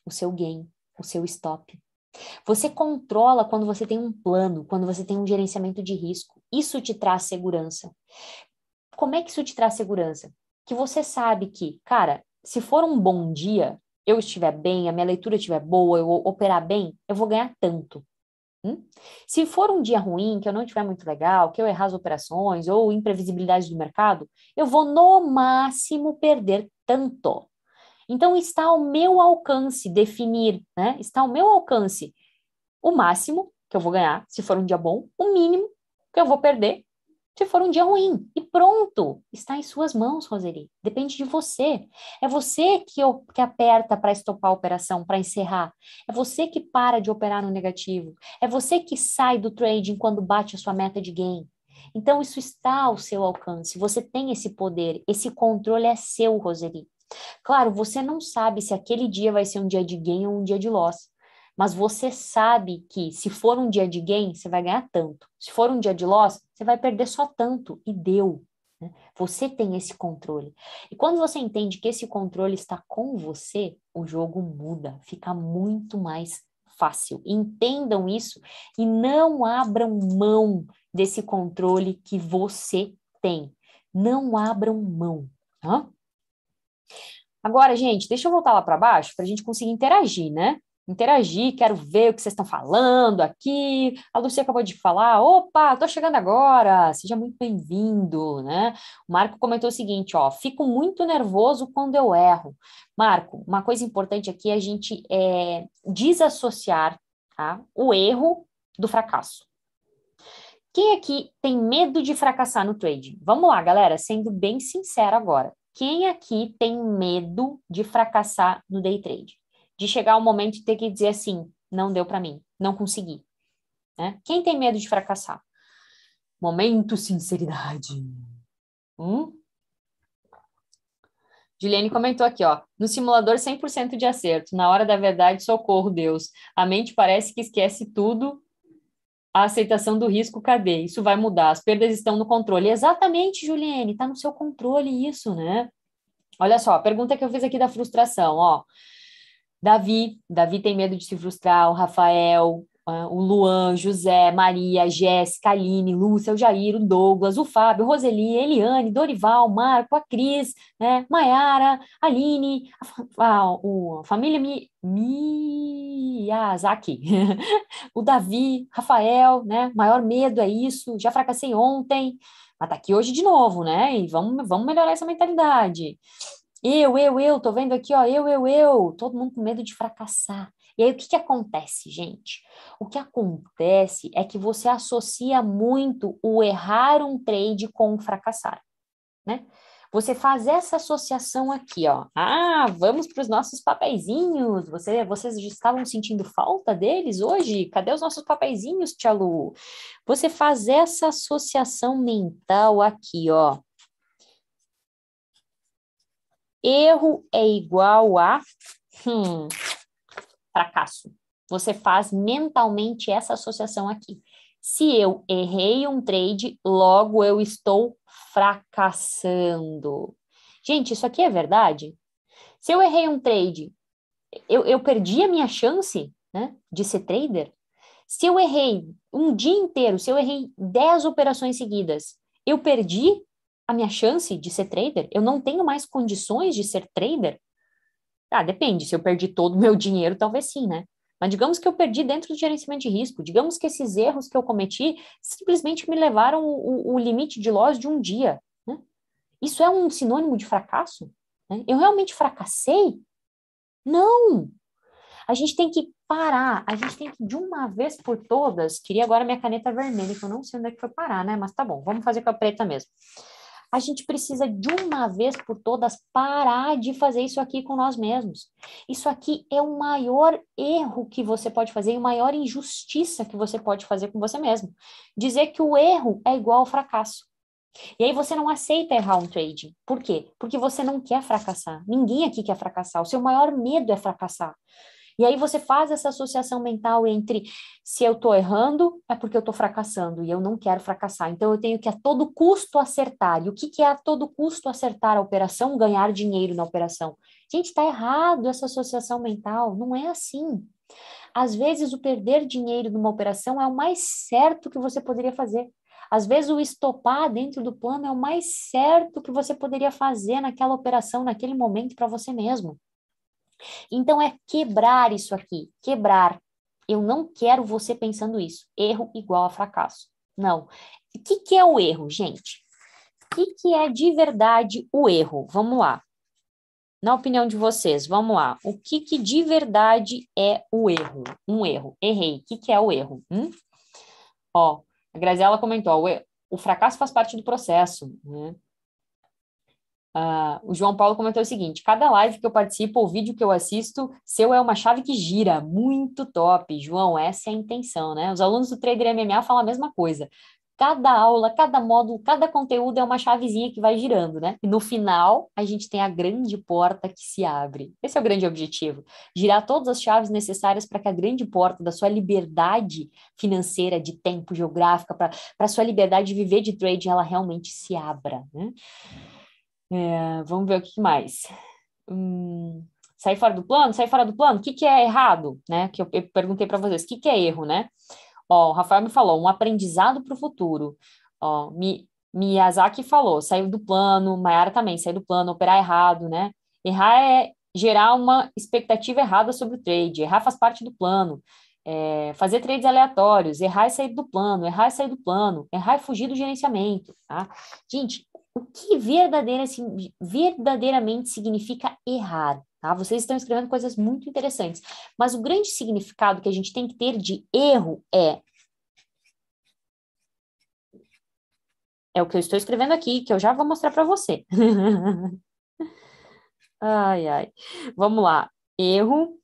O seu gain, o seu stop. Você controla quando você tem um plano, quando você tem um gerenciamento de risco. Isso te traz segurança. Como é que isso te traz segurança? Que você sabe que, cara, se for um bom dia, eu estiver bem, a minha leitura estiver boa, eu operar bem, eu vou ganhar tanto. Hum? Se for um dia ruim, que eu não estiver muito legal, que eu errar as operações ou imprevisibilidade do mercado, eu vou no máximo perder tanto. Então está ao meu alcance definir, né? Está ao meu alcance o máximo que eu vou ganhar, se for um dia bom, o mínimo que eu vou perder se for um dia ruim. E pronto, está em suas mãos, Roseli. Depende de você. É você que, que aperta para estopar a operação, para encerrar. É você que para de operar no negativo. É você que sai do trading quando bate a sua meta de gain. Então, isso está ao seu alcance. Você tem esse poder. Esse controle é seu, Roseli. Claro, você não sabe se aquele dia vai ser um dia de gain ou um dia de loss. Mas você sabe que se for um dia de gain, você vai ganhar tanto. Se for um dia de loss, você vai perder só tanto. E deu. Né? Você tem esse controle. E quando você entende que esse controle está com você, o jogo muda, fica muito mais fácil. Entendam isso e não abram mão desse controle que você tem. Não abram mão. Tá? Agora, gente, deixa eu voltar lá para baixo para a gente conseguir interagir, né? Interagir, quero ver o que vocês estão falando aqui. A Lucia acabou de falar, opa, estou chegando agora, seja muito bem-vindo, né? O Marco comentou o seguinte, ó, fico muito nervoso quando eu erro. Marco, uma coisa importante aqui é a gente é, desassociar tá, o erro do fracasso. Quem aqui tem medo de fracassar no trading? Vamos lá, galera, sendo bem sincero agora. Quem aqui tem medo de fracassar no day trade? De chegar o momento de ter que dizer assim, não deu para mim, não consegui. Né? Quem tem medo de fracassar? Momento sinceridade. Hum? Juliane comentou aqui, ó, no simulador 100% de acerto, na hora da verdade, socorro, Deus. A mente parece que esquece tudo, a aceitação do risco, cadê? Isso vai mudar, as perdas estão no controle. Exatamente, Juliane, está no seu controle isso, né? Olha só, a pergunta que eu fiz aqui da frustração, ó. Davi, Davi tem medo de se frustrar, o Rafael, o Luan, José, Maria, Jéssica, Aline, Lúcia, o Jair, o Douglas, o Fábio, Roseli, Eliane, Dorival, Marco, a Cris, né, Maiara, Aline, a, a, a família Mi, Miyazaki, o Davi, Rafael, né, maior medo é isso, já fracassei ontem, mas tá aqui hoje de novo, né, e vamos, vamos melhorar essa mentalidade. Eu, eu, eu, tô vendo aqui, ó, eu, eu, eu, todo mundo com medo de fracassar. E aí o que, que acontece, gente? O que acontece é que você associa muito o errar um trade com o fracassar, né? Você faz essa associação aqui, ó. Ah, vamos para os nossos papeizinhos. Você, vocês estavam sentindo falta deles hoje? Cadê os nossos papeizinhos, Tia Lu? Você faz essa associação mental aqui, ó Erro é igual a hum, fracasso. Você faz mentalmente essa associação aqui. Se eu errei um trade, logo eu estou fracassando. Gente, isso aqui é verdade? Se eu errei um trade, eu, eu perdi a minha chance né, de ser trader? Se eu errei um dia inteiro, se eu errei 10 operações seguidas, eu perdi a minha chance de ser trader? Eu não tenho mais condições de ser trader? Ah, depende. Se eu perdi todo o meu dinheiro, talvez sim, né? Mas digamos que eu perdi dentro do gerenciamento de risco. Digamos que esses erros que eu cometi simplesmente me levaram o, o limite de loss de um dia. Né? Isso é um sinônimo de fracasso? Né? Eu realmente fracassei? Não! A gente tem que parar, a gente tem que, de uma vez por todas, queria agora minha caneta vermelha, que eu não sei onde é que foi parar, né? Mas tá bom, vamos fazer com a preta mesmo a gente precisa de uma vez por todas parar de fazer isso aqui com nós mesmos. Isso aqui é o maior erro que você pode fazer e a maior injustiça que você pode fazer com você mesmo. Dizer que o erro é igual ao fracasso. E aí você não aceita errar um trade. Por quê? Porque você não quer fracassar. Ninguém aqui quer fracassar. O seu maior medo é fracassar. E aí você faz essa associação mental entre se eu estou errando, é porque eu estou fracassando e eu não quero fracassar. Então eu tenho que a todo custo acertar. E o que, que é a todo custo acertar a operação? Ganhar dinheiro na operação. Gente, está errado essa associação mental. Não é assim. Às vezes, o perder dinheiro numa operação é o mais certo que você poderia fazer. Às vezes, o estopar dentro do plano é o mais certo que você poderia fazer naquela operação, naquele momento, para você mesmo. Então é quebrar isso aqui, quebrar. Eu não quero você pensando isso. Erro igual a fracasso. Não. O que, que é o erro, gente? O que, que é de verdade o erro? Vamos lá. Na opinião de vocês, vamos lá. O que, que de verdade é o erro? Um erro. Errei. O que, que é o erro? Hum? Ó, a Graziela comentou: o, o fracasso faz parte do processo. Né? Uh, o João Paulo comentou o seguinte: cada live que eu participo ou vídeo que eu assisto, seu é uma chave que gira, muito top. João, essa é a intenção, né? Os alunos do Trader MMA falam a mesma coisa. cada aula, cada módulo, cada conteúdo é uma chavezinha que vai girando, né? E no final, a gente tem a grande porta que se abre. Esse é o grande objetivo: girar todas as chaves necessárias para que a grande porta da sua liberdade financeira, de tempo, geográfica, para a sua liberdade de viver de trade, ela realmente se abra, né? É, vamos ver o que mais. Hum, sair fora do plano? Sair fora do plano? O que, que é errado, né? Que eu, perguntei para vocês. O que, que é erro, né? Ó, o Rafael me falou, um aprendizado para o futuro. Ó, Mi, Miyazaki falou, saiu do plano, Mayara também, saiu do plano, operar errado, né? Errar é gerar uma expectativa errada sobre o trade, errar faz parte do plano. É, fazer trades aleatórios, errar é sair do plano, errar é sair do plano, errar é fugir do gerenciamento, tá? Gente, o que verdadeira, verdadeiramente significa errar? Tá? Vocês estão escrevendo coisas muito interessantes, mas o grande significado que a gente tem que ter de erro é é o que eu estou escrevendo aqui, que eu já vou mostrar para você. ai, ai. Vamos lá. Erro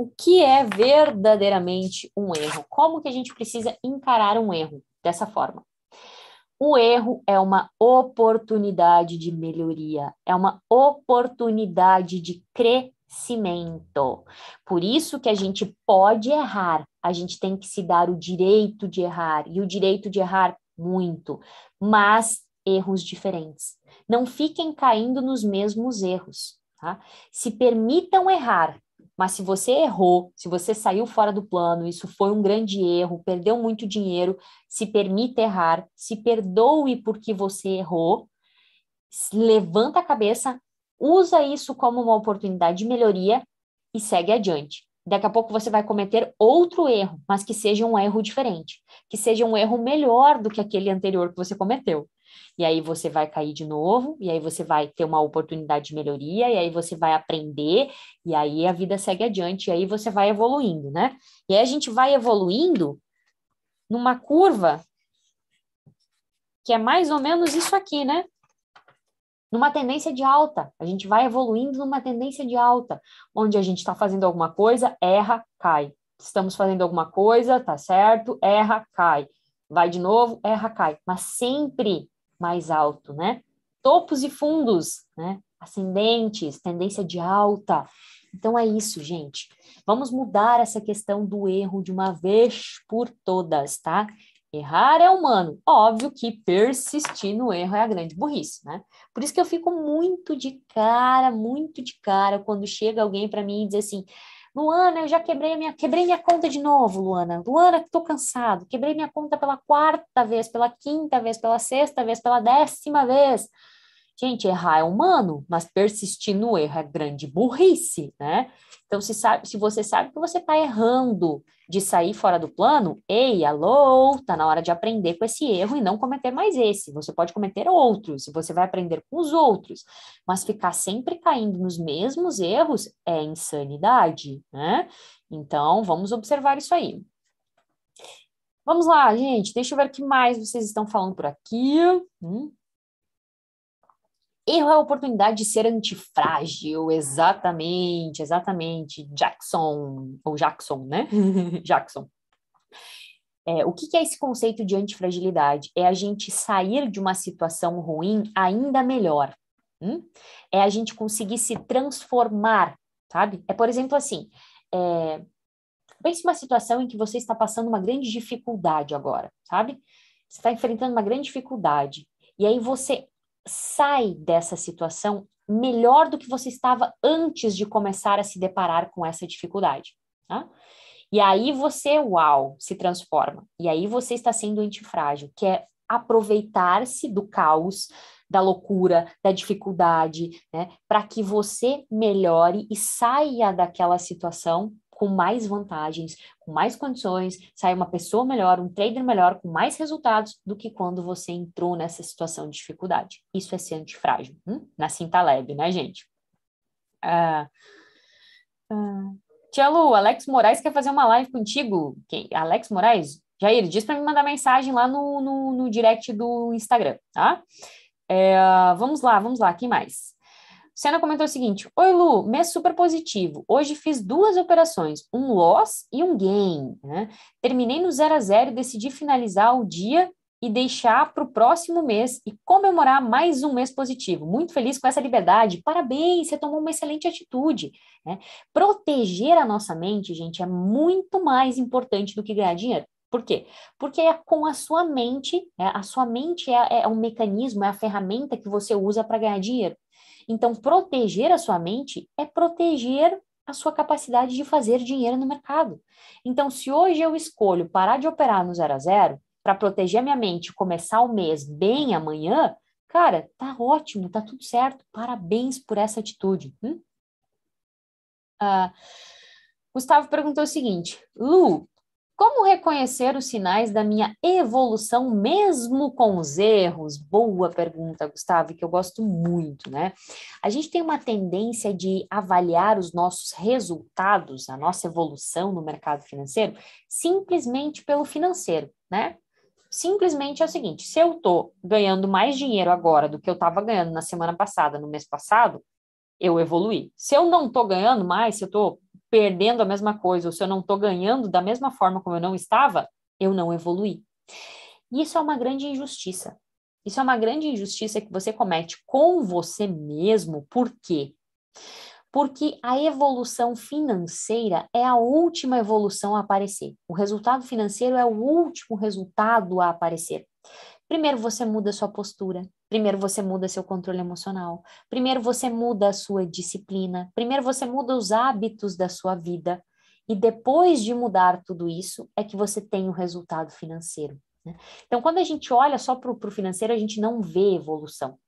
o que é verdadeiramente um erro? Como que a gente precisa encarar um erro dessa forma? O erro é uma oportunidade de melhoria, é uma oportunidade de crescimento. Por isso que a gente pode errar, a gente tem que se dar o direito de errar, e o direito de errar muito, mas erros diferentes. Não fiquem caindo nos mesmos erros. Tá? Se permitam errar, mas se você errou, se você saiu fora do plano, isso foi um grande erro, perdeu muito dinheiro, se permita errar, se perdoe porque você errou, levanta a cabeça, usa isso como uma oportunidade de melhoria e segue adiante. Daqui a pouco você vai cometer outro erro, mas que seja um erro diferente, que seja um erro melhor do que aquele anterior que você cometeu e aí você vai cair de novo, e aí você vai ter uma oportunidade de melhoria, e aí você vai aprender, e aí a vida segue adiante, e aí você vai evoluindo, né? E aí a gente vai evoluindo numa curva que é mais ou menos isso aqui, né? Numa tendência de alta. A gente vai evoluindo numa tendência de alta, onde a gente está fazendo alguma coisa, erra, cai. Estamos fazendo alguma coisa, tá certo, erra, cai. Vai de novo, erra, cai. Mas sempre mais alto, né? Topos e fundos, né? Ascendentes, tendência de alta. Então é isso, gente. Vamos mudar essa questão do erro de uma vez por todas, tá? Errar é humano. Óbvio que persistir no erro é a grande burrice, né? Por isso que eu fico muito de cara, muito de cara quando chega alguém para mim e diz assim: Luana, eu já quebrei minha, quebrei minha conta de novo, Luana. Luana, estou cansado. Quebrei minha conta pela quarta vez, pela quinta vez, pela sexta vez, pela décima vez. Gente, errar é humano, mas persistir no erro é grande burrice, né? Então, se, sabe, se você sabe que você está errando de sair fora do plano, ei, alô, tá na hora de aprender com esse erro e não cometer mais esse. Você pode cometer outros, você vai aprender com os outros, mas ficar sempre caindo nos mesmos erros é insanidade, né? Então, vamos observar isso aí. Vamos lá, gente, deixa eu ver o que mais vocês estão falando por aqui. Hum. Erro é a oportunidade de ser antifrágil, exatamente, exatamente. Jackson, ou Jackson, né? Jackson. É, o que, que é esse conceito de antifragilidade? É a gente sair de uma situação ruim ainda melhor. Hum? É a gente conseguir se transformar, sabe? É, por exemplo, assim, é, pense uma situação em que você está passando uma grande dificuldade agora, sabe? Você está enfrentando uma grande dificuldade. E aí você sai dessa situação melhor do que você estava antes de começar a se deparar com essa dificuldade. Tá? E aí você, uau, se transforma. E aí você está sendo antifrágil, que é aproveitar-se do caos, da loucura, da dificuldade, né, para que você melhore e saia daquela situação com mais vantagens, com mais condições, sai uma pessoa melhor, um trader melhor, com mais resultados do que quando você entrou nessa situação de dificuldade. Isso é ser antifrágil, hum? na cinta leve, né, gente? Ah, ah. Tia Lu, Alex Moraes quer fazer uma live contigo. Quem? Alex Moraes? Jair, diz para me mandar mensagem lá no, no, no direct do Instagram, tá? É, vamos lá, vamos lá, quem mais? Senna comentou o seguinte: Oi, Lu, mês super positivo. Hoje fiz duas operações, um loss e um gain. Né? Terminei no 0 a 0 e decidi finalizar o dia e deixar para o próximo mês e comemorar mais um mês positivo. Muito feliz com essa liberdade. Parabéns, você tomou uma excelente atitude. Né? Proteger a nossa mente, gente, é muito mais importante do que ganhar dinheiro. Por quê? Porque é com a sua mente, é, a sua mente é, é um mecanismo, é a ferramenta que você usa para ganhar dinheiro. Então, proteger a sua mente é proteger a sua capacidade de fazer dinheiro no mercado. Então, se hoje eu escolho parar de operar no zero a zero, para proteger a minha mente e começar o mês bem amanhã, cara, tá ótimo, tá tudo certo. Parabéns por essa atitude. Hum? Ah, Gustavo perguntou o seguinte: Lu, como reconhecer os sinais da minha evolução mesmo com os erros? Boa pergunta, Gustavo, que eu gosto muito, né? A gente tem uma tendência de avaliar os nossos resultados, a nossa evolução no mercado financeiro, simplesmente pelo financeiro, né? Simplesmente é o seguinte: se eu estou ganhando mais dinheiro agora do que eu estava ganhando na semana passada, no mês passado, eu evoluí. Se eu não estou ganhando mais, se eu estou perdendo a mesma coisa, ou se eu não estou ganhando da mesma forma como eu não estava, eu não evoluí. Isso é uma grande injustiça. Isso é uma grande injustiça que você comete com você mesmo. Por quê? Porque a evolução financeira é a última evolução a aparecer. O resultado financeiro é o último resultado a aparecer. Primeiro você muda sua postura, primeiro você muda seu controle emocional, primeiro você muda a sua disciplina, primeiro você muda os hábitos da sua vida. E depois de mudar tudo isso, é que você tem o resultado financeiro. Né? Então, quando a gente olha só para o financeiro, a gente não vê evolução.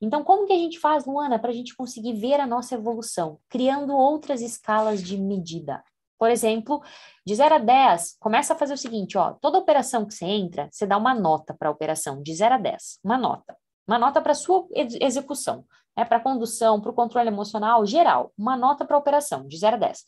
Então, como que a gente faz, Luana, para a gente conseguir ver a nossa evolução? Criando outras escalas de medida. Por exemplo, de 0 a 10, começa a fazer o seguinte, ó, toda operação que você entra, você dá uma nota para a operação, de 0 a 10, uma nota. Uma nota para sua execução, né, para condução, para o controle emocional, geral, uma nota para operação, de 0 a 10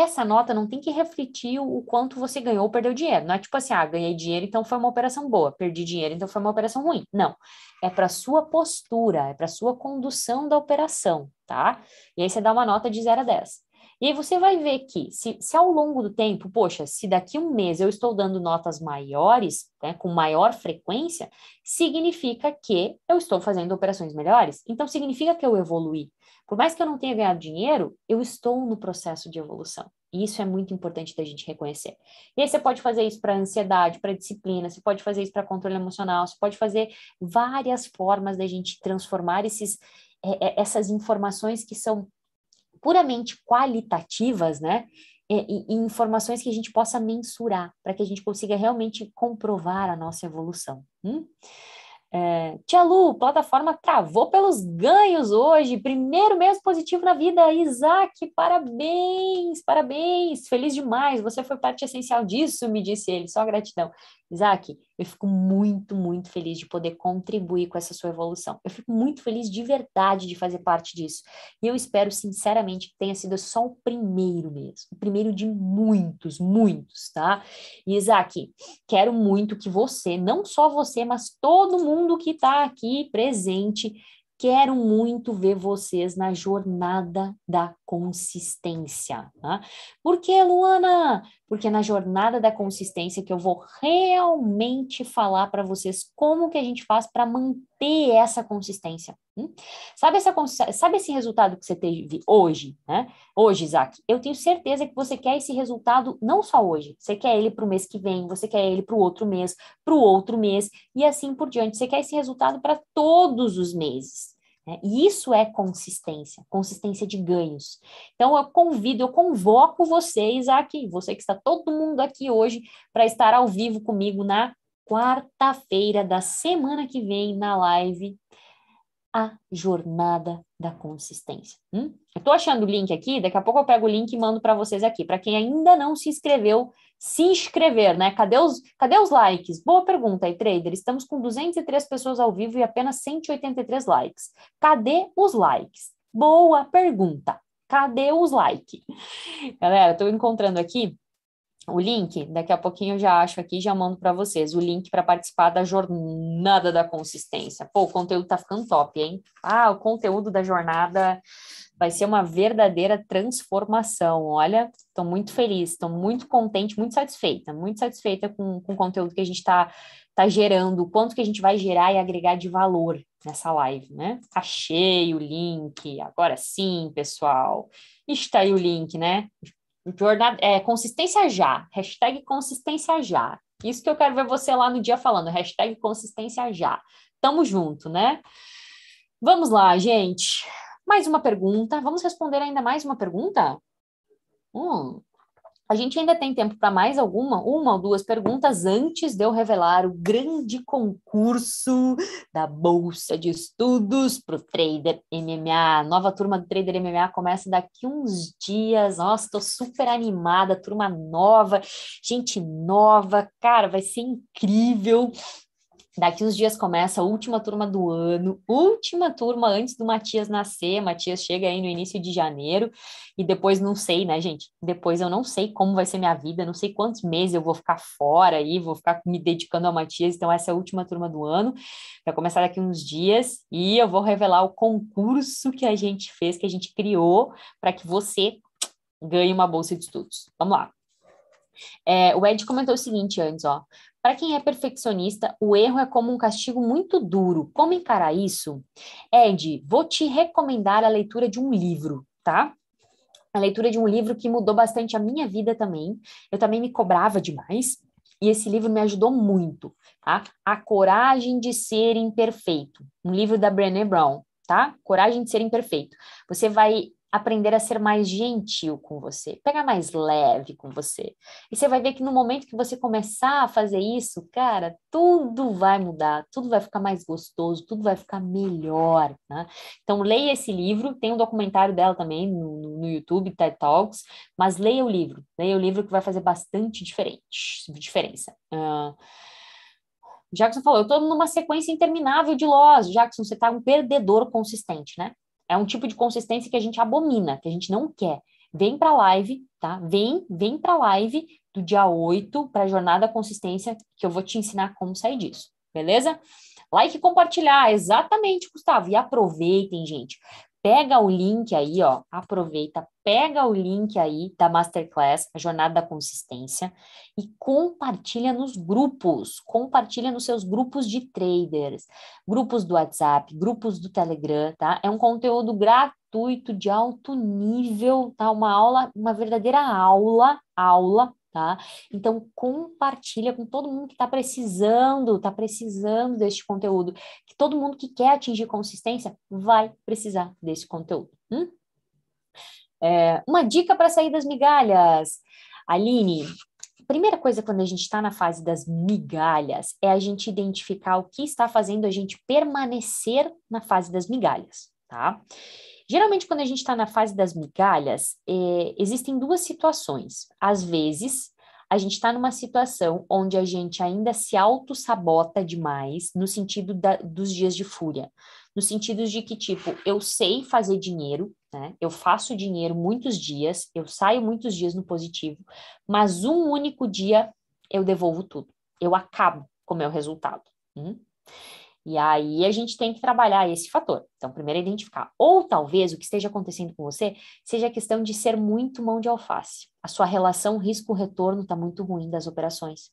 essa nota não tem que refletir o quanto você ganhou ou perdeu dinheiro. Não é tipo assim, ah, ganhei dinheiro, então foi uma operação boa, perdi dinheiro, então foi uma operação ruim. Não. É para sua postura, é para sua condução da operação, tá? E aí você dá uma nota de 0 a 10. E aí você vai ver que, se, se ao longo do tempo, poxa, se daqui um mês eu estou dando notas maiores, né, com maior frequência, significa que eu estou fazendo operações melhores. Então, significa que eu evolui. Por mais que eu não tenha ganhado dinheiro, eu estou no processo de evolução. E isso é muito importante da gente reconhecer. E aí você pode fazer isso para ansiedade, para disciplina, você pode fazer isso para controle emocional, você pode fazer várias formas da gente transformar esses, é, é, essas informações que são puramente qualitativas, né? E, e, informações que a gente possa mensurar, para que a gente consiga realmente comprovar a nossa evolução. Hum? É, Tia Lu, plataforma travou pelos ganhos hoje. Primeiro mês positivo na vida. Isaac, parabéns, parabéns. Feliz demais. Você foi parte essencial disso, me disse ele. Só gratidão. Isaac, eu fico muito, muito feliz de poder contribuir com essa sua evolução. Eu fico muito feliz de verdade de fazer parte disso. E eu espero, sinceramente, que tenha sido só o primeiro mesmo. O primeiro de muitos, muitos, tá? E, Isaac, quero muito que você, não só você, mas todo mundo que está aqui presente, quero muito ver vocês na jornada da consistência. Tá? Por que, Luana? Porque na jornada da consistência que eu vou realmente falar para vocês como que a gente faz para manter essa consistência. Hum? Sabe, essa, sabe esse resultado que você teve hoje? Né? Hoje, Isaac, eu tenho certeza que você quer esse resultado não só hoje, você quer ele para o mês que vem, você quer ele para o outro mês, para o outro mês, e assim por diante. Você quer esse resultado para todos os meses. Né? E isso é consistência, consistência de ganhos. Então, eu convido, eu convoco vocês aqui, você que está todo mundo aqui hoje, para estar ao vivo comigo na quarta-feira da semana que vem, na live a jornada da consistência. Hum? Eu estou achando o link aqui, daqui a pouco eu pego o link e mando para vocês aqui. Para quem ainda não se inscreveu, se inscrever, né? Cadê os, cadê os likes? Boa pergunta aí, trader. Estamos com 203 pessoas ao vivo e apenas 183 likes. Cadê os likes? Boa pergunta. Cadê os likes? Galera, estou encontrando aqui o link, daqui a pouquinho eu já acho aqui, já mando para vocês o link para participar da jornada da consistência. Pô, o conteúdo tá ficando top, hein? Ah, o conteúdo da jornada vai ser uma verdadeira transformação. Olha, estou muito feliz, estou muito contente, muito satisfeita, muito satisfeita com, com o conteúdo que a gente está tá gerando, quanto que a gente vai gerar e agregar de valor nessa live, né? Achei o link, agora sim, pessoal. Está aí o link, né? Jornada, é, consistência já, hashtag consistência já. Isso que eu quero ver você lá no dia falando, hashtag consistência já. Tamo junto, né? Vamos lá, gente. Mais uma pergunta. Vamos responder ainda mais uma pergunta? Hum, a gente ainda tem tempo para mais alguma, uma ou duas perguntas antes de eu revelar o grande concurso da Bolsa de Estudos para o Trader MMA. Nova turma do Trader MMA começa daqui uns dias. Nossa, estou super animada, turma nova, gente nova, cara, vai ser incrível. Daqui uns dias começa a última turma do ano, última turma antes do Matias nascer. Matias chega aí no início de janeiro e depois não sei, né, gente? Depois eu não sei como vai ser minha vida, não sei quantos meses eu vou ficar fora aí, vou ficar me dedicando ao Matias. Então, essa é a última turma do ano. Vai começar daqui uns dias e eu vou revelar o concurso que a gente fez, que a gente criou para que você ganhe uma bolsa de estudos. Vamos lá. É, o Ed comentou o seguinte antes, ó. Para quem é perfeccionista, o erro é como um castigo muito duro. Como encarar isso? Ed, vou te recomendar a leitura de um livro, tá? A leitura de um livro que mudou bastante a minha vida também. Eu também me cobrava demais. E esse livro me ajudou muito, tá? A Coragem de Ser Imperfeito, um livro da Brené Brown, tá? Coragem de Ser Imperfeito. Você vai aprender a ser mais gentil com você, pegar mais leve com você. E você vai ver que no momento que você começar a fazer isso, cara, tudo vai mudar, tudo vai ficar mais gostoso, tudo vai ficar melhor, né? Então, leia esse livro, tem um documentário dela também no, no YouTube, TED Talks, mas leia o livro, leia o livro que vai fazer bastante diferente, diferença. Uh, Jackson falou, eu estou numa sequência interminável de loss. Jackson, você está um perdedor consistente, né? É um tipo de consistência que a gente abomina, que a gente não quer. Vem para a live, tá? Vem, vem para a live do dia 8 para a jornada consistência, que eu vou te ensinar como sair disso, beleza? Like e compartilhar, exatamente, Gustavo. E aproveitem, gente. Pega o link aí, ó, aproveita, pega o link aí da Masterclass, a Jornada da Consistência, e compartilha nos grupos, compartilha nos seus grupos de traders, grupos do WhatsApp, grupos do Telegram, tá? É um conteúdo gratuito de alto nível, tá? Uma aula, uma verdadeira aula, aula tá? Então compartilha com todo mundo que está precisando, está precisando deste conteúdo, que todo mundo que quer atingir consistência vai precisar desse conteúdo. Hum? É, uma dica para sair das migalhas, Aline. Primeira coisa quando a gente está na fase das migalhas é a gente identificar o que está fazendo a gente permanecer na fase das migalhas, tá? Geralmente, quando a gente está na fase das migalhas, é, existem duas situações. Às vezes, a gente está numa situação onde a gente ainda se auto-sabota demais, no sentido da, dos dias de fúria. No sentido de que, tipo, eu sei fazer dinheiro, né? Eu faço dinheiro muitos dias, eu saio muitos dias no positivo, mas um único dia eu devolvo tudo. Eu acabo com o meu resultado. Hum? E aí a gente tem que trabalhar esse fator. Então, primeiro identificar. Ou talvez o que esteja acontecendo com você seja a questão de ser muito mão de alface. A sua relação risco-retorno está muito ruim das operações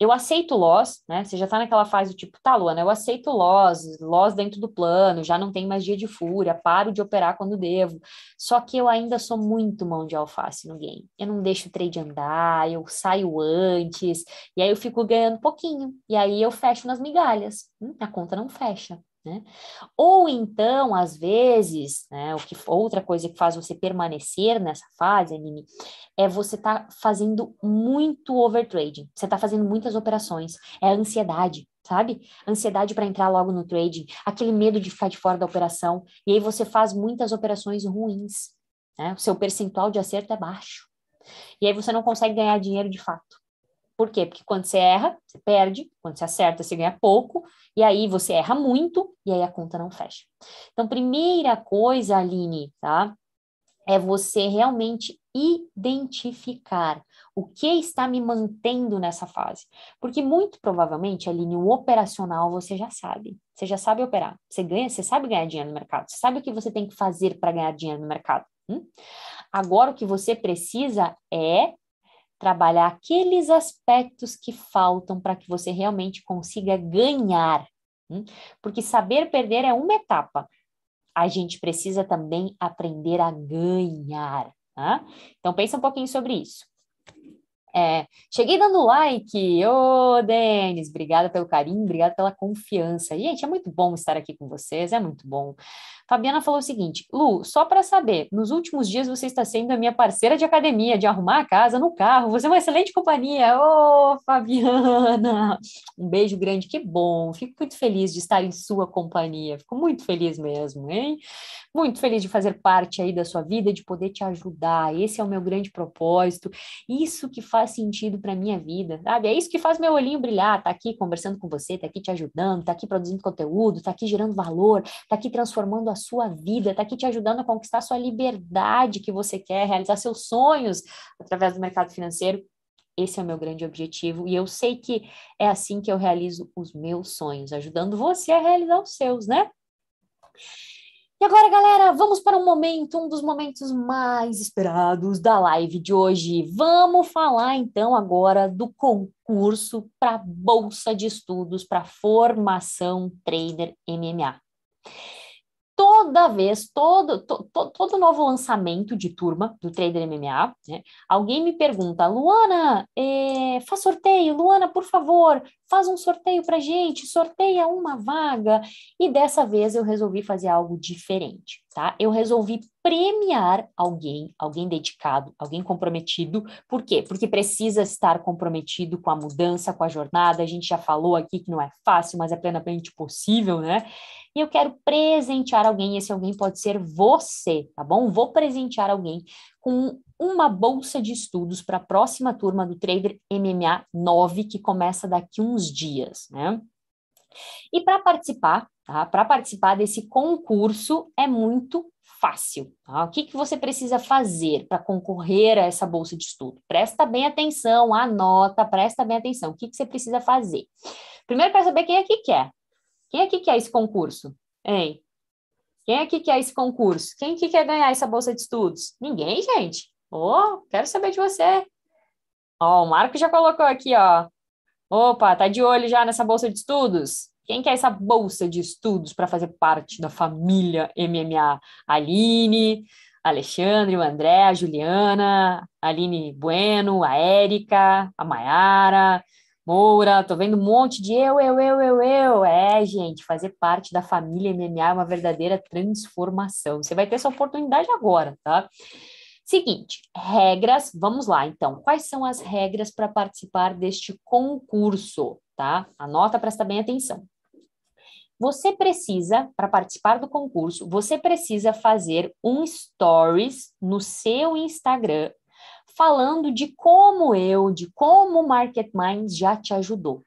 eu aceito loss, né? Você já está naquela fase do tipo, tá, Luana, eu aceito loss, loss dentro do plano, já não tem mais dia de fúria, paro de operar quando devo. Só que eu ainda sou muito mão de alface no game. Eu não deixo o trade andar, eu saio antes, e aí eu fico ganhando pouquinho. E aí eu fecho nas migalhas. Hum, a conta não fecha. Né? Ou então, às vezes, né, o que, outra coisa que faz você permanecer nessa fase, Aline, é você tá fazendo muito overtrading, você tá fazendo muitas operações, é a ansiedade, sabe? Ansiedade para entrar logo no trading, aquele medo de ficar de fora da operação, e aí você faz muitas operações ruins, né? O seu percentual de acerto é baixo. E aí você não consegue ganhar dinheiro de fato. Por quê? Porque quando você erra, você perde, quando você acerta, você ganha pouco, e aí você erra muito, e aí a conta não fecha. Então, primeira coisa, Aline, tá? é você realmente identificar o que está me mantendo nessa fase. Porque muito provavelmente, Aline, o operacional você já sabe. Você já sabe operar. Você ganha, você sabe ganhar dinheiro no mercado. Você sabe o que você tem que fazer para ganhar dinheiro no mercado. Hum? Agora o que você precisa é trabalhar aqueles aspectos que faltam para que você realmente consiga ganhar. Hum? Porque saber perder é uma etapa. A gente precisa também aprender a ganhar. Tá? Então pensa um pouquinho sobre isso. É, cheguei dando like. Ô, oh, Denis, obrigada pelo carinho, obrigada pela confiança. Gente, é muito bom estar aqui com vocês, é muito bom. Fabiana falou o seguinte: Lu, só para saber, nos últimos dias você está sendo a minha parceira de academia, de arrumar a casa no carro. Você é uma excelente companhia. Ô, oh, Fabiana! Um beijo grande, que bom. Fico muito feliz de estar em sua companhia. Fico muito feliz mesmo, hein? Muito feliz de fazer parte aí da sua vida, de poder te ajudar. Esse é o meu grande propósito. Isso que faz sentido para minha vida, sabe? É isso que faz meu olhinho brilhar. Tá aqui conversando com você, tá aqui te ajudando, tá aqui produzindo conteúdo, tá aqui gerando valor, tá aqui transformando a sua vida, está aqui te ajudando a conquistar a sua liberdade que você quer, realizar seus sonhos através do mercado financeiro. Esse é o meu grande objetivo e eu sei que é assim que eu realizo os meus sonhos, ajudando você a realizar os seus, né? E agora, galera, vamos para um momento, um dos momentos mais esperados da live de hoje. Vamos falar então agora do concurso para bolsa de estudos para formação trader MMA toda vez, todo, to, to, todo novo lançamento de turma do Trader MMA, né, alguém me pergunta, Luana, é, faz sorteio, Luana, por favor, faz um sorteio para gente, sorteia uma vaga. E dessa vez eu resolvi fazer algo diferente, tá? Eu resolvi premiar alguém, alguém dedicado, alguém comprometido. Por quê? Porque precisa estar comprometido com a mudança, com a jornada. A gente já falou aqui que não é fácil, mas é plenamente possível, né? E eu quero presentear alguém, esse alguém pode ser você, tá bom? Vou presentear alguém com uma bolsa de estudos para a próxima turma do Trader MMA 9, que começa daqui uns dias, né? E para participar, tá? Para participar desse concurso é muito fácil. Tá? O que, que você precisa fazer para concorrer a essa bolsa de estudo? Presta bem atenção, anota, presta bem atenção. O que, que você precisa fazer? Primeiro, para saber quem é que quer. Quem aqui quer esse concurso? Hein? Quem aqui quer esse concurso? Quem aqui quer ganhar essa bolsa de estudos? Ninguém, gente. Oh, quero saber de você. Ó, oh, o Marco já colocou aqui, ó. Opa, tá de olho já nessa bolsa de estudos? Quem quer essa bolsa de estudos para fazer parte da família MMA? Aline, Alexandre, o André, a Juliana, a Aline Bueno, a Érica, a Maiara, Moura, tô vendo um monte de eu, eu, eu, eu, eu. É, gente, fazer parte da família MMA é uma verdadeira transformação. Você vai ter essa oportunidade agora, tá? Seguinte, regras, vamos lá então. Quais são as regras para participar deste concurso, tá? Anota, presta bem atenção. Você precisa, para participar do concurso, você precisa fazer um stories no seu Instagram falando de como eu, de como o Market Minds já te ajudou.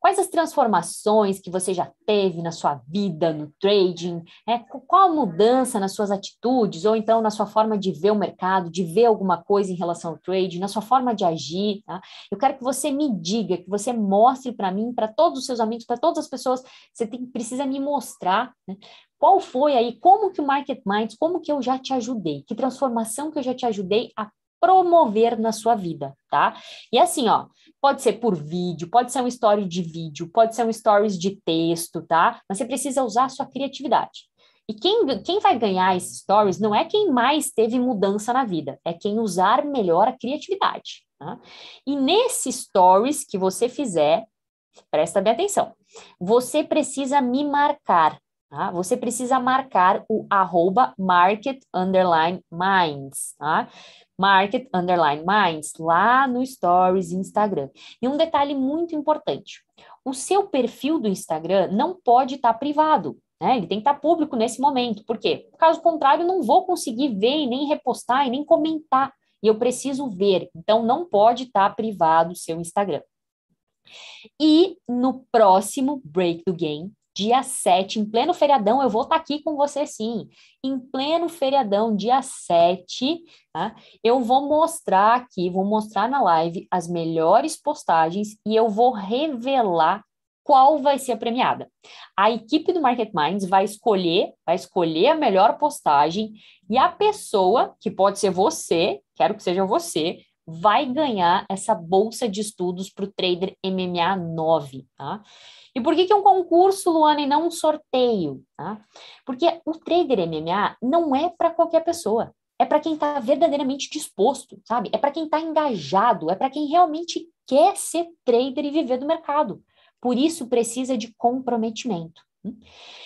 Quais as transformações que você já teve na sua vida, no trading? É, qual a mudança nas suas atitudes, ou então na sua forma de ver o mercado, de ver alguma coisa em relação ao trading, na sua forma de agir? Tá? Eu quero que você me diga, que você mostre para mim, para todos os seus amigos, para todas as pessoas, você tem, precisa me mostrar né? qual foi aí, como que o Market Minds, como que eu já te ajudei, que transformação que eu já te ajudei a promover na sua vida, tá? E assim, ó, pode ser por vídeo, pode ser um story de vídeo, pode ser um stories de texto, tá? Mas você precisa usar a sua criatividade. E quem, quem vai ganhar esses stories não é quem mais teve mudança na vida, é quem usar melhor a criatividade. Tá? E nesse stories que você fizer, presta bem atenção, você precisa me marcar, Tá? Você precisa marcar o arroba market underline minds, tá? Market Underline Minds, lá no Stories Instagram. E um detalhe muito importante: o seu perfil do Instagram não pode estar tá privado. Né? Ele tem que estar tá público nesse momento. Por quê? Caso contrário, não vou conseguir ver e nem repostar e nem comentar. E eu preciso ver. Então, não pode estar tá privado o seu Instagram. E no próximo Break do Game, dia 7, em pleno feriadão, eu vou estar tá aqui com você sim. Em pleno feriadão, dia 7, tá? eu vou mostrar aqui, vou mostrar na live as melhores postagens e eu vou revelar qual vai ser a premiada. A equipe do Market Minds vai escolher, vai escolher a melhor postagem e a pessoa, que pode ser você, quero que seja você, vai ganhar essa bolsa de estudos para o Trader MMA 9, tá? E por que, que é um concurso, Luana, e não um sorteio? Tá? Porque o Trader MMA não é para qualquer pessoa. É para quem está verdadeiramente disposto, sabe? É para quem está engajado, é para quem realmente quer ser trader e viver do mercado. Por isso precisa de comprometimento.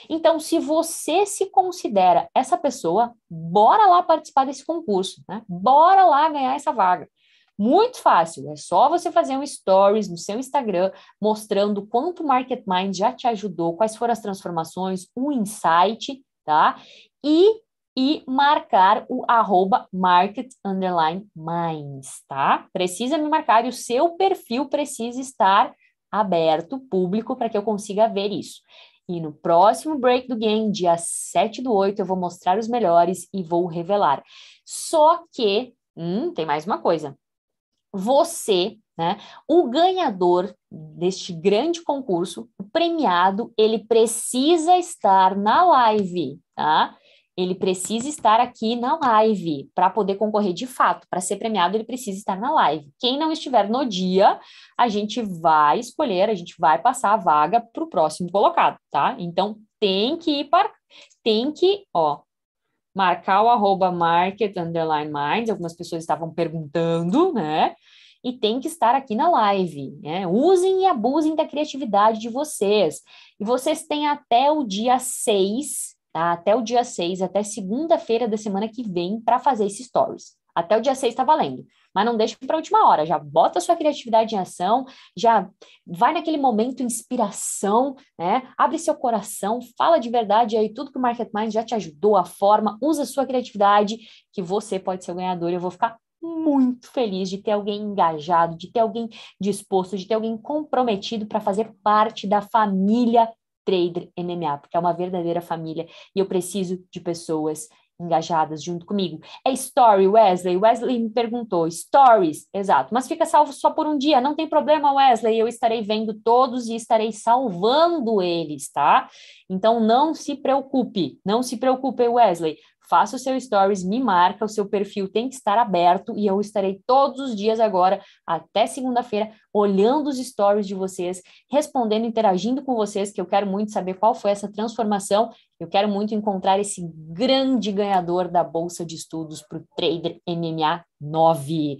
Então, se você se considera essa pessoa, bora lá participar desse concurso, né? Bora lá ganhar essa vaga. Muito fácil, é só você fazer um stories no seu Instagram mostrando quanto o Market Mind já te ajudou, quais foram as transformações, um insight, tá? E, e marcar o arroba market underline minds, tá? Precisa me marcar e o seu perfil precisa estar aberto, público, para que eu consiga ver isso. E no próximo Break do Game, dia 7 do 8, eu vou mostrar os melhores e vou revelar. Só que, hum, tem mais uma coisa. Você, né, o ganhador deste grande concurso, o premiado, ele precisa estar na live, tá? ele precisa estar aqui na live para poder concorrer de fato. Para ser premiado, ele precisa estar na live. Quem não estiver no dia, a gente vai escolher, a gente vai passar a vaga para o próximo colocado, tá? Então tem que ir para. Tem que, ó, marcar o arroba market underline minds. Algumas pessoas estavam perguntando, né? E tem que estar aqui na live. Né? Usem e abusem da criatividade de vocês. E vocês têm até o dia 6 tá? Até o dia 6, até segunda-feira da semana que vem para fazer esse stories. Até o dia 6 está valendo. Mas não deixe para a última hora, já bota a sua criatividade em ação, já vai naquele momento inspiração, né? Abre seu coração, fala de verdade aí tudo que o Market Mind já te ajudou, a forma, usa a sua criatividade, que você pode ser o ganhador. Eu vou ficar muito feliz de ter alguém engajado, de ter alguém disposto, de ter alguém comprometido para fazer parte da família Trader MMA, porque é uma verdadeira família e eu preciso de pessoas engajadas junto comigo. É story, Wesley. Wesley me perguntou, stories, exato, mas fica salvo só por um dia, não tem problema, Wesley, eu estarei vendo todos e estarei salvando eles, tá? Então não se preocupe, não se preocupe, Wesley faça o seu stories, me marca, o seu perfil tem que estar aberto e eu estarei todos os dias agora, até segunda-feira, olhando os stories de vocês, respondendo, interagindo com vocês, que eu quero muito saber qual foi essa transformação. Eu quero muito encontrar esse grande ganhador da Bolsa de Estudos para o Trader MMA 9.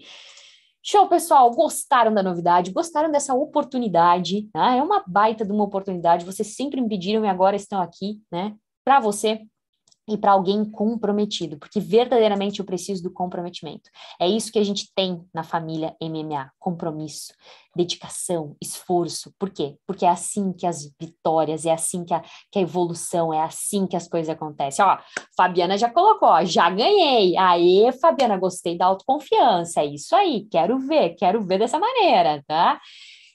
Show, pessoal! Gostaram da novidade? Gostaram dessa oportunidade? Né? É uma baita de uma oportunidade. Vocês sempre me pediram e agora estão aqui, né? Para você e para alguém comprometido, porque verdadeiramente eu preciso do comprometimento. É isso que a gente tem na família MMA: compromisso, dedicação, esforço. Por quê? Porque é assim que as vitórias, é assim que a, que a evolução, é assim que as coisas acontecem. Ó, Fabiana já colocou, ó, já ganhei. Aê, Fabiana, gostei da autoconfiança. É isso aí, quero ver, quero ver dessa maneira, tá?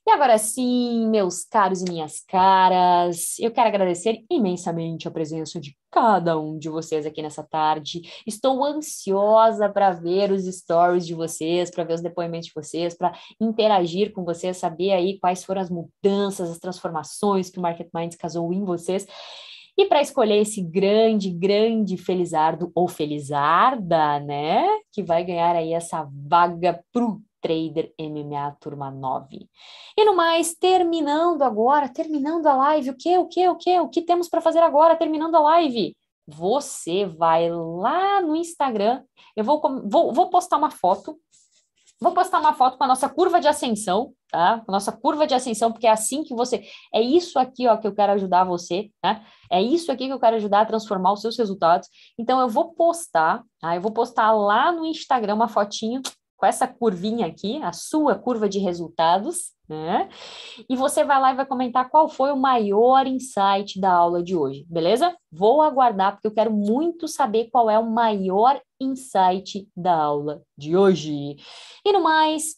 E agora sim, meus caros e minhas caras, eu quero agradecer imensamente a presença de cada um de vocês aqui nessa tarde. Estou ansiosa para ver os stories de vocês, para ver os depoimentos de vocês, para interagir com vocês, saber aí quais foram as mudanças, as transformações que o Market Minds casou em vocês. E para escolher esse grande, grande felizardo ou felizarda, né, que vai ganhar aí essa vaga pro Trader MMA Turma 9. E no mais, terminando agora, terminando a live, o que, o que, o que, o que temos para fazer agora, terminando a live? Você vai lá no Instagram, eu vou, vou, vou postar uma foto, vou postar uma foto com a nossa curva de ascensão, tá? Com a nossa curva de ascensão, porque é assim que você, é isso aqui, ó, que eu quero ajudar você, né? É isso aqui que eu quero ajudar a transformar os seus resultados. Então, eu vou postar, tá? Eu vou postar lá no Instagram uma fotinho com essa curvinha aqui, a sua curva de resultados, né? E você vai lá e vai comentar qual foi o maior insight da aula de hoje, beleza? Vou aguardar, porque eu quero muito saber qual é o maior insight da aula de hoje. E no mais,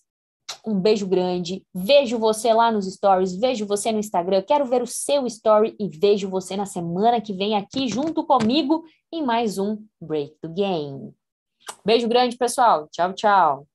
Um beijo grande. Vejo você lá nos stories, vejo você no Instagram. Quero ver o seu story e vejo você na semana que vem aqui junto comigo em mais um Break the Game. Beijo grande, pessoal. Tchau, tchau.